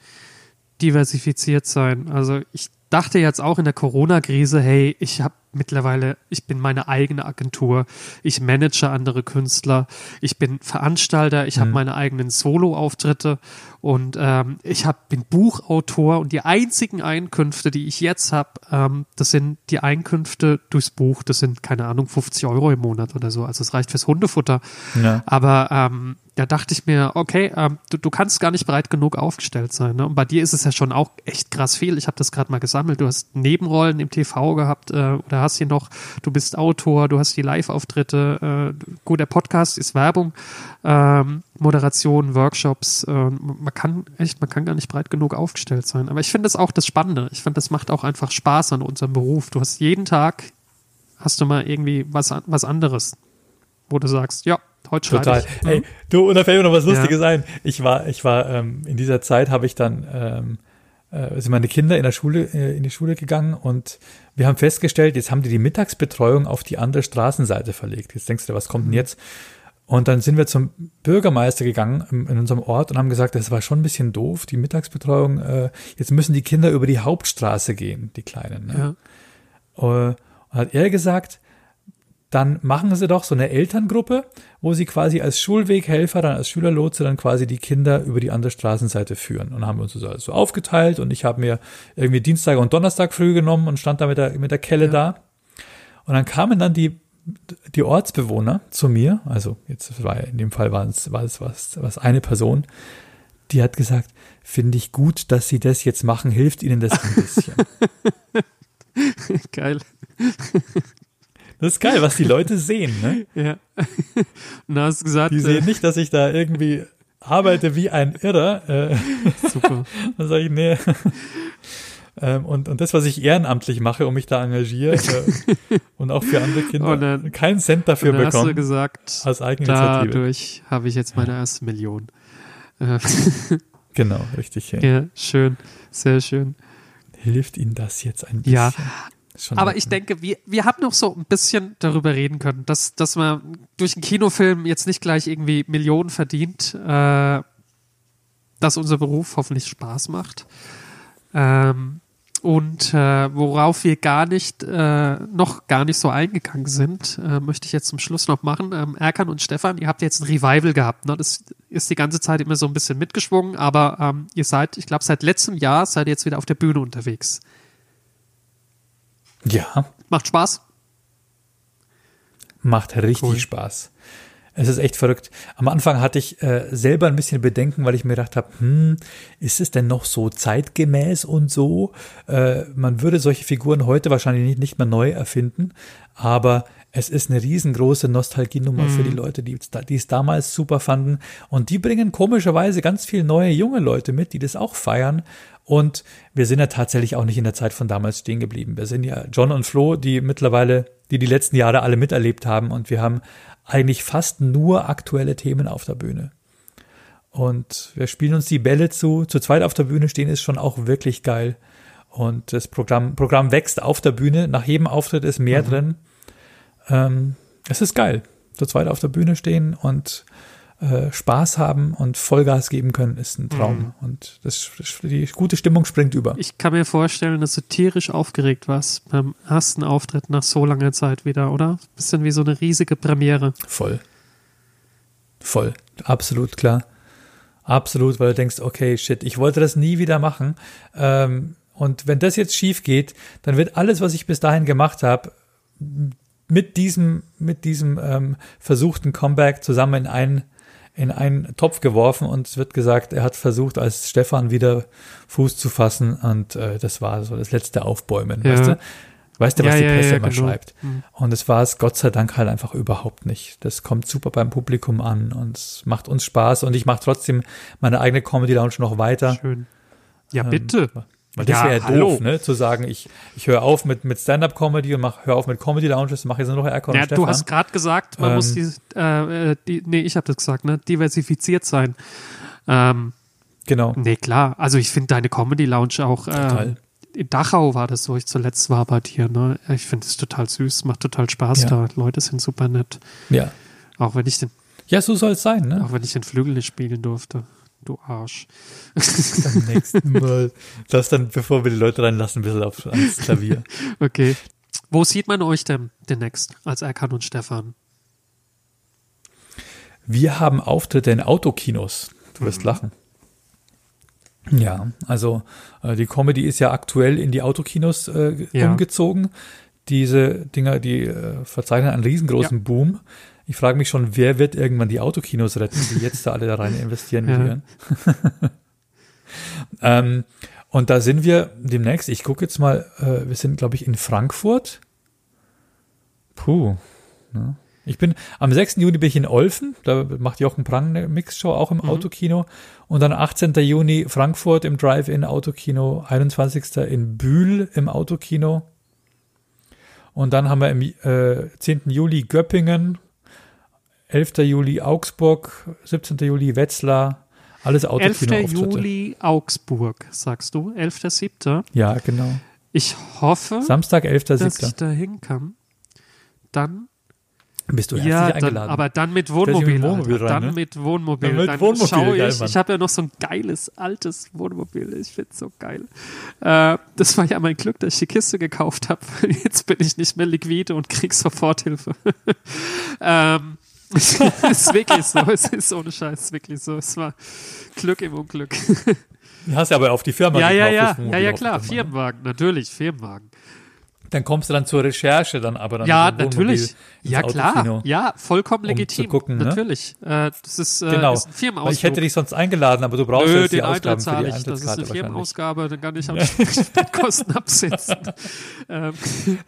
B: diversifiziert sein. Also ich dachte jetzt auch in der Corona-Krise, hey, ich habe mittlerweile, ich bin meine eigene Agentur, ich manage andere Künstler, ich bin Veranstalter, ich mhm. habe meine eigenen Solo-Auftritte und ähm, ich hab, bin Buchautor und die einzigen Einkünfte, die ich jetzt habe, ähm, das sind die Einkünfte durchs Buch, das sind, keine Ahnung, 50 Euro im Monat oder so, also es reicht fürs Hundefutter. Ja. Aber ähm, da dachte ich mir, okay, ähm, du, du kannst gar nicht breit genug aufgestellt sein. Ne? Und bei dir ist es ja schon auch echt krass viel. Ich habe das gerade mal gesammelt. Du hast Nebenrollen im TV gehabt äh, oder hast hier noch, du bist Autor, du hast die Live-Auftritte. Äh, gut, der Podcast ist Werbung, ähm, Moderation, Workshops. Äh, man kann echt, man kann gar nicht breit genug aufgestellt sein. Aber ich finde das auch das Spannende. Ich finde, das macht auch einfach Spaß an unserem Beruf. Du hast jeden Tag, hast du mal irgendwie was, was anderes, wo du sagst, ja, Heute
C: Total. Ich, Ey, du, und da fällt mir noch was Lustiges ja. ein. Ich war, ich war, ähm, in dieser Zeit habe ich dann, ähm, äh, sind meine Kinder in der Schule, äh, in die Schule gegangen und wir haben festgestellt, jetzt haben die die Mittagsbetreuung auf die andere Straßenseite verlegt. Jetzt denkst du, was kommt denn mhm. jetzt? Und dann sind wir zum Bürgermeister gegangen in, in unserem Ort und haben gesagt, das war schon ein bisschen doof, die Mittagsbetreuung. Äh, jetzt müssen die Kinder über die Hauptstraße gehen, die Kleinen. Ne? Ja. Äh, hat er gesagt, dann machen sie doch so eine Elterngruppe, wo sie quasi als Schulweghelfer, dann als Schülerlotse dann quasi die Kinder über die andere Straßenseite führen. Und haben uns so also aufgeteilt und ich habe mir irgendwie Dienstag und Donnerstag früh genommen und stand da mit der, mit der Kelle ja. da. Und dann kamen dann die, die Ortsbewohner zu mir, also jetzt war in dem Fall war es, war es was, was eine Person, die hat gesagt, finde ich gut, dass sie das jetzt machen, hilft ihnen das ein bisschen.
B: Geil.
C: Das ist geil, was die Leute sehen, ne?
B: Ja. Und hast gesagt.
C: Die sehen äh, nicht, dass ich da irgendwie arbeite wie ein Irrer. Äh, Super. dann sage ich, nee. Ähm, und, und das, was ich ehrenamtlich mache, um mich da engagiere äh, und auch für andere Kinder dann, keinen Cent dafür bekommen. Hast du
B: gesagt, als Eigeninitiative. Dadurch habe ich jetzt meine erste Million. Äh,
C: genau, richtig.
B: Ja. ja, schön, sehr schön.
C: Hilft Ihnen das jetzt ein bisschen?
B: Ja, aber ich denke, wir, wir haben noch so ein bisschen darüber reden können, dass, dass man durch einen Kinofilm jetzt nicht gleich irgendwie Millionen verdient, äh, dass unser Beruf hoffentlich Spaß macht. Ähm, und äh, worauf wir gar nicht, äh, noch gar nicht so eingegangen sind, äh, möchte ich jetzt zum Schluss noch machen. Ähm, Erkan und Stefan, ihr habt jetzt ein Revival gehabt. Ne? Das ist die ganze Zeit immer so ein bisschen mitgeschwungen, aber ähm, ihr seid, ich glaube, seit letztem Jahr seid ihr jetzt wieder auf der Bühne unterwegs.
C: Ja.
B: Macht Spaß?
C: Macht richtig cool. Spaß. Es ist echt verrückt. Am Anfang hatte ich äh, selber ein bisschen Bedenken, weil ich mir gedacht habe, hm, ist es denn noch so zeitgemäß und so? Äh, man würde solche Figuren heute wahrscheinlich nicht, nicht mehr neu erfinden, aber es ist eine riesengroße Nostalgienummer mhm. für die Leute, die, die es damals super fanden. Und die bringen komischerweise ganz viele neue junge Leute mit, die das auch feiern. Und wir sind ja tatsächlich auch nicht in der Zeit von damals stehen geblieben. Wir sind ja John und Flo, die mittlerweile, die die letzten Jahre alle miterlebt haben. Und wir haben eigentlich fast nur aktuelle Themen auf der Bühne. Und wir spielen uns die Bälle zu. Zu zweit auf der Bühne stehen ist schon auch wirklich geil. Und das Programm, Programm wächst auf der Bühne. Nach jedem Auftritt ist mehr mhm. drin. Ähm, es ist geil. Zu zweit auf der Bühne stehen und äh, Spaß haben und Vollgas geben können, ist ein Traum. Mhm. Und das, die gute Stimmung springt über.
B: Ich kann mir vorstellen, dass du tierisch aufgeregt warst beim ersten Auftritt nach so langer Zeit wieder, oder? Bisschen wie so eine riesige Premiere.
C: Voll. Voll. Absolut klar. Absolut, weil du denkst, okay, shit, ich wollte das nie wieder machen. Ähm, und wenn das jetzt schief geht, dann wird alles, was ich bis dahin gemacht habe, mit diesem, mit diesem ähm, versuchten Comeback zusammen in einen, in einen Topf geworfen und es wird gesagt, er hat versucht, als Stefan wieder Fuß zu fassen und äh, das war so das letzte Aufbäumen, ja. weißt du? Weißt du, was ja, die Presse ja, immer genau. schreibt? Mhm. Und es war es Gott sei Dank halt einfach überhaupt nicht. Das kommt super beim Publikum an und es macht uns Spaß und ich mache trotzdem meine eigene Comedy Lounge noch weiter.
B: Schön. Ja, bitte. Ähm,
C: weil das ja, wäre ja doof, ne? Zu sagen, ich, ich höre auf mit, mit Stand-Up-Comedy und mach, höre auf mit Comedy-Lounges, mache jetzt nur noch Erkon
B: ja,
C: und Stefan.
B: Du hast gerade gesagt, man ähm, muss die, äh, äh, die, nee, ich habe das gesagt, ne? Diversifiziert sein. Ähm,
C: genau.
B: Nee, klar. Also ich finde deine Comedy-Lounge auch, äh, in Dachau war das, wo ich zuletzt war bei dir, ne? Ich finde es total süß, macht total Spaß ja. da. Leute sind super nett.
C: Ja.
B: Auch wenn ich den.
C: Ja, so soll es sein, ne?
B: Auch wenn ich den Flügel nicht spielen durfte du Arsch.
C: Beim nächsten Mal. Das dann, bevor wir die Leute reinlassen, ein bisschen auf, ans Klavier.
B: Okay. Wo sieht man euch denn demnächst als Erkan und Stefan?
C: Wir haben Auftritte in Autokinos. Du wirst mhm. lachen. Ja, also äh, die Comedy ist ja aktuell in die Autokinos äh, ja. umgezogen. Diese Dinger, die äh, verzeichnen einen riesengroßen ja. Boom. Ich frage mich schon, wer wird irgendwann die Autokinos retten, die jetzt da alle da rein investieren millieren. ähm, und da sind wir demnächst, ich gucke jetzt mal, äh, wir sind, glaube ich, in Frankfurt. Puh. Ne? Ich bin, am 6. Juni bin ich in Olfen, da macht Jochen Prang eine Mixshow, auch im mhm. Autokino. Und dann 18. Juni Frankfurt im Drive-In Autokino, 21. in Bühl im Autokino. Und dann haben wir im äh, 10. Juli Göppingen, 11. Juli Augsburg, 17. Juli Wetzlar, alles Autokino
B: 11. Juli Augsburg, sagst du? 11.7.?
C: Ja, genau.
B: Ich hoffe,
C: Samstag, 11.7.
B: dass ich da hin kann. Dann
C: bist du
B: ja, dann, eingeladen. aber dann mit Wohnmobil. Mit Wohnmobil rein, dann ne? mit Wohnmobil. Dann, mit dann Wohnmobil schaue ich. Ich habe ja noch so ein geiles, altes Wohnmobil. Ich finde es so geil. Äh, das war ja mein Glück, dass ich die Kiste gekauft habe. Jetzt bin ich nicht mehr liquide und krieg Soforthilfe. ähm, es ist wirklich so, es ist ohne Scheiß wirklich so. Es war Glück im Unglück.
C: Du hast ja aber auf die Firma
B: Ja, ja, ja, ja, ja, klar, Firmenwagen, natürlich, Firmenwagen.
C: Dann kommst du dann zur Recherche dann aber dann
B: Ja, natürlich. Ja, klar. Ja, vollkommen um legitim. Gucken, ne? natürlich. Äh, das ist, äh,
C: genau.
B: ist ein Firmenausgabe.
C: Ich hätte dich sonst eingeladen, aber du brauchst Nö, jetzt die Ausgaben für die
B: ich. Das ist eine Firmenausgabe, dann kann ich am Kosten absetzen.
C: ähm.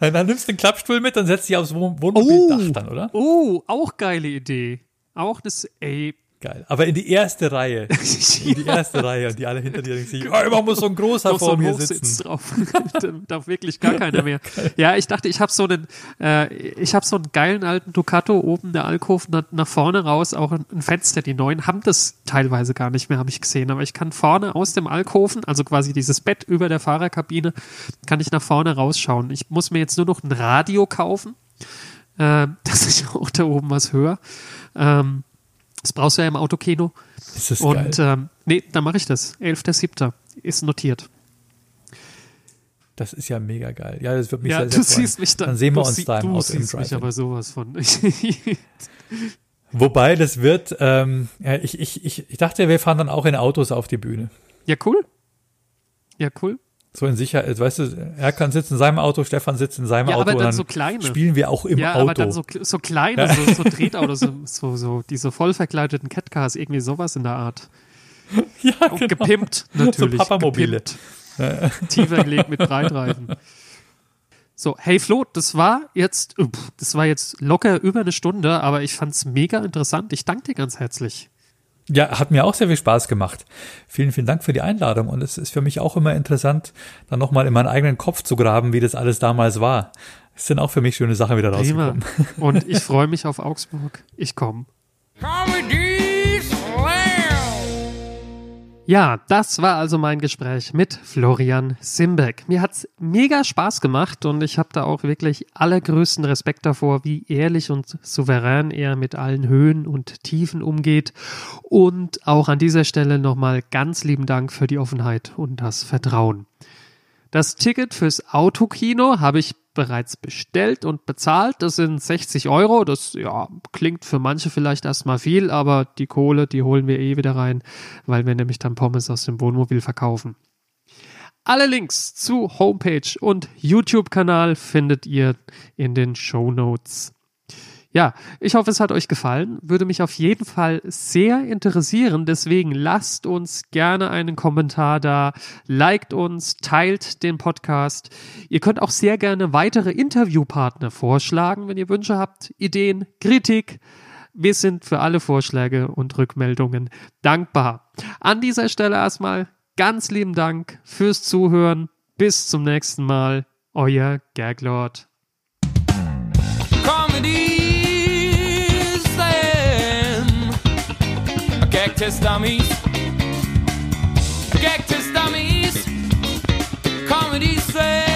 C: Dann nimmst du den Klappstuhl mit, dann setzt dich aufs Wohnmobildach oh, dann, oder?
B: Oh, auch geile Idee. Auch das, ey,
C: Geil. Aber in die erste Reihe. In die erste Reihe und die alle hinter dir denken sich, oh, immer muss so ein großer vor so mir sitzen.
B: drauf. da darf wirklich gar keiner mehr. Ja, ich dachte, ich habe so einen, äh, ich habe so einen geilen alten Ducato oben der Alkoven nach, nach vorne raus, auch ein, ein, Fenster. Die neuen haben das teilweise gar nicht mehr, habe ich gesehen. Aber ich kann vorne aus dem Alkoven, also quasi dieses Bett über der Fahrerkabine, kann ich nach vorne rausschauen. Ich muss mir jetzt nur noch ein Radio kaufen, äh, dass ich auch da oben was höre. Ähm, das brauchst du ja im Autokino.
C: Ist das
B: Und geil. Ähm, nee, dann mache ich das. 11.7. ist notiert.
C: Das ist ja mega geil. Ja, das wird mich
B: ja,
C: sehr, sehr
B: du freuen. siehst mich dann.
C: Dann sehen wir uns da im Auto
B: im Drive. mich aber sowas von.
C: Wobei, das wird, ähm, ja, ich, ich, ich, ich dachte, wir fahren dann auch in Autos auf die Bühne.
B: Ja, cool. Ja, cool.
C: So in Sicherheit, weißt du, Erkan sitzt in seinem Auto, Stefan sitzt in seinem
B: Ja,
C: Auto
B: aber dann
C: dann
B: so kleine.
C: spielen wir auch im
B: ja,
C: Auto.
B: aber dann so, so kleine, so, so Tretautos, so, so, so diese voll verkleideten Catcars, irgendwie sowas in der Art.
C: ja,
B: Und gepimpt, natürlich.
C: So Papamobile.
B: Gepimpt. Tiefer gelegt mit Breitreifen. So, hey Flo, das war jetzt, das war jetzt locker über eine Stunde, aber ich fand's mega interessant. Ich danke dir ganz herzlich.
C: Ja, hat mir auch sehr viel Spaß gemacht. Vielen, vielen Dank für die Einladung. Und es ist für mich auch immer interessant, dann nochmal in meinen eigenen Kopf zu graben, wie das alles damals war. Es sind auch für mich schöne Sachen wieder
B: Prima.
C: rausgekommen.
B: Und ich freue mich auf Augsburg. Ich komme.
A: Comedy
B: Ja, das war also mein Gespräch mit Florian Simbeck. Mir hat's mega Spaß gemacht und ich habe da auch wirklich allergrößten Respekt davor, wie ehrlich und souverän er mit allen Höhen und Tiefen umgeht. Und auch an dieser Stelle nochmal ganz lieben Dank für die Offenheit und das Vertrauen. Das Ticket fürs Autokino habe ich bereits bestellt und bezahlt. Das sind 60 Euro. Das ja, klingt für manche vielleicht erstmal viel, aber die Kohle, die holen wir eh wieder rein, weil wir nämlich dann Pommes aus dem Wohnmobil verkaufen. Alle Links zu Homepage und YouTube-Kanal findet ihr in den Show Notes. Ja, ich hoffe, es hat euch gefallen. Würde mich auf jeden Fall sehr interessieren. Deswegen lasst uns gerne einen Kommentar da, liked uns, teilt den Podcast. Ihr könnt auch sehr gerne weitere Interviewpartner vorschlagen, wenn ihr Wünsche habt, Ideen, Kritik. Wir sind für alle Vorschläge und Rückmeldungen dankbar. An dieser Stelle erstmal ganz lieben Dank fürs Zuhören. Bis zum nächsten Mal. Euer Gaglord.
A: Comedy Gag test dummies. Gag test dummies. Comedy set.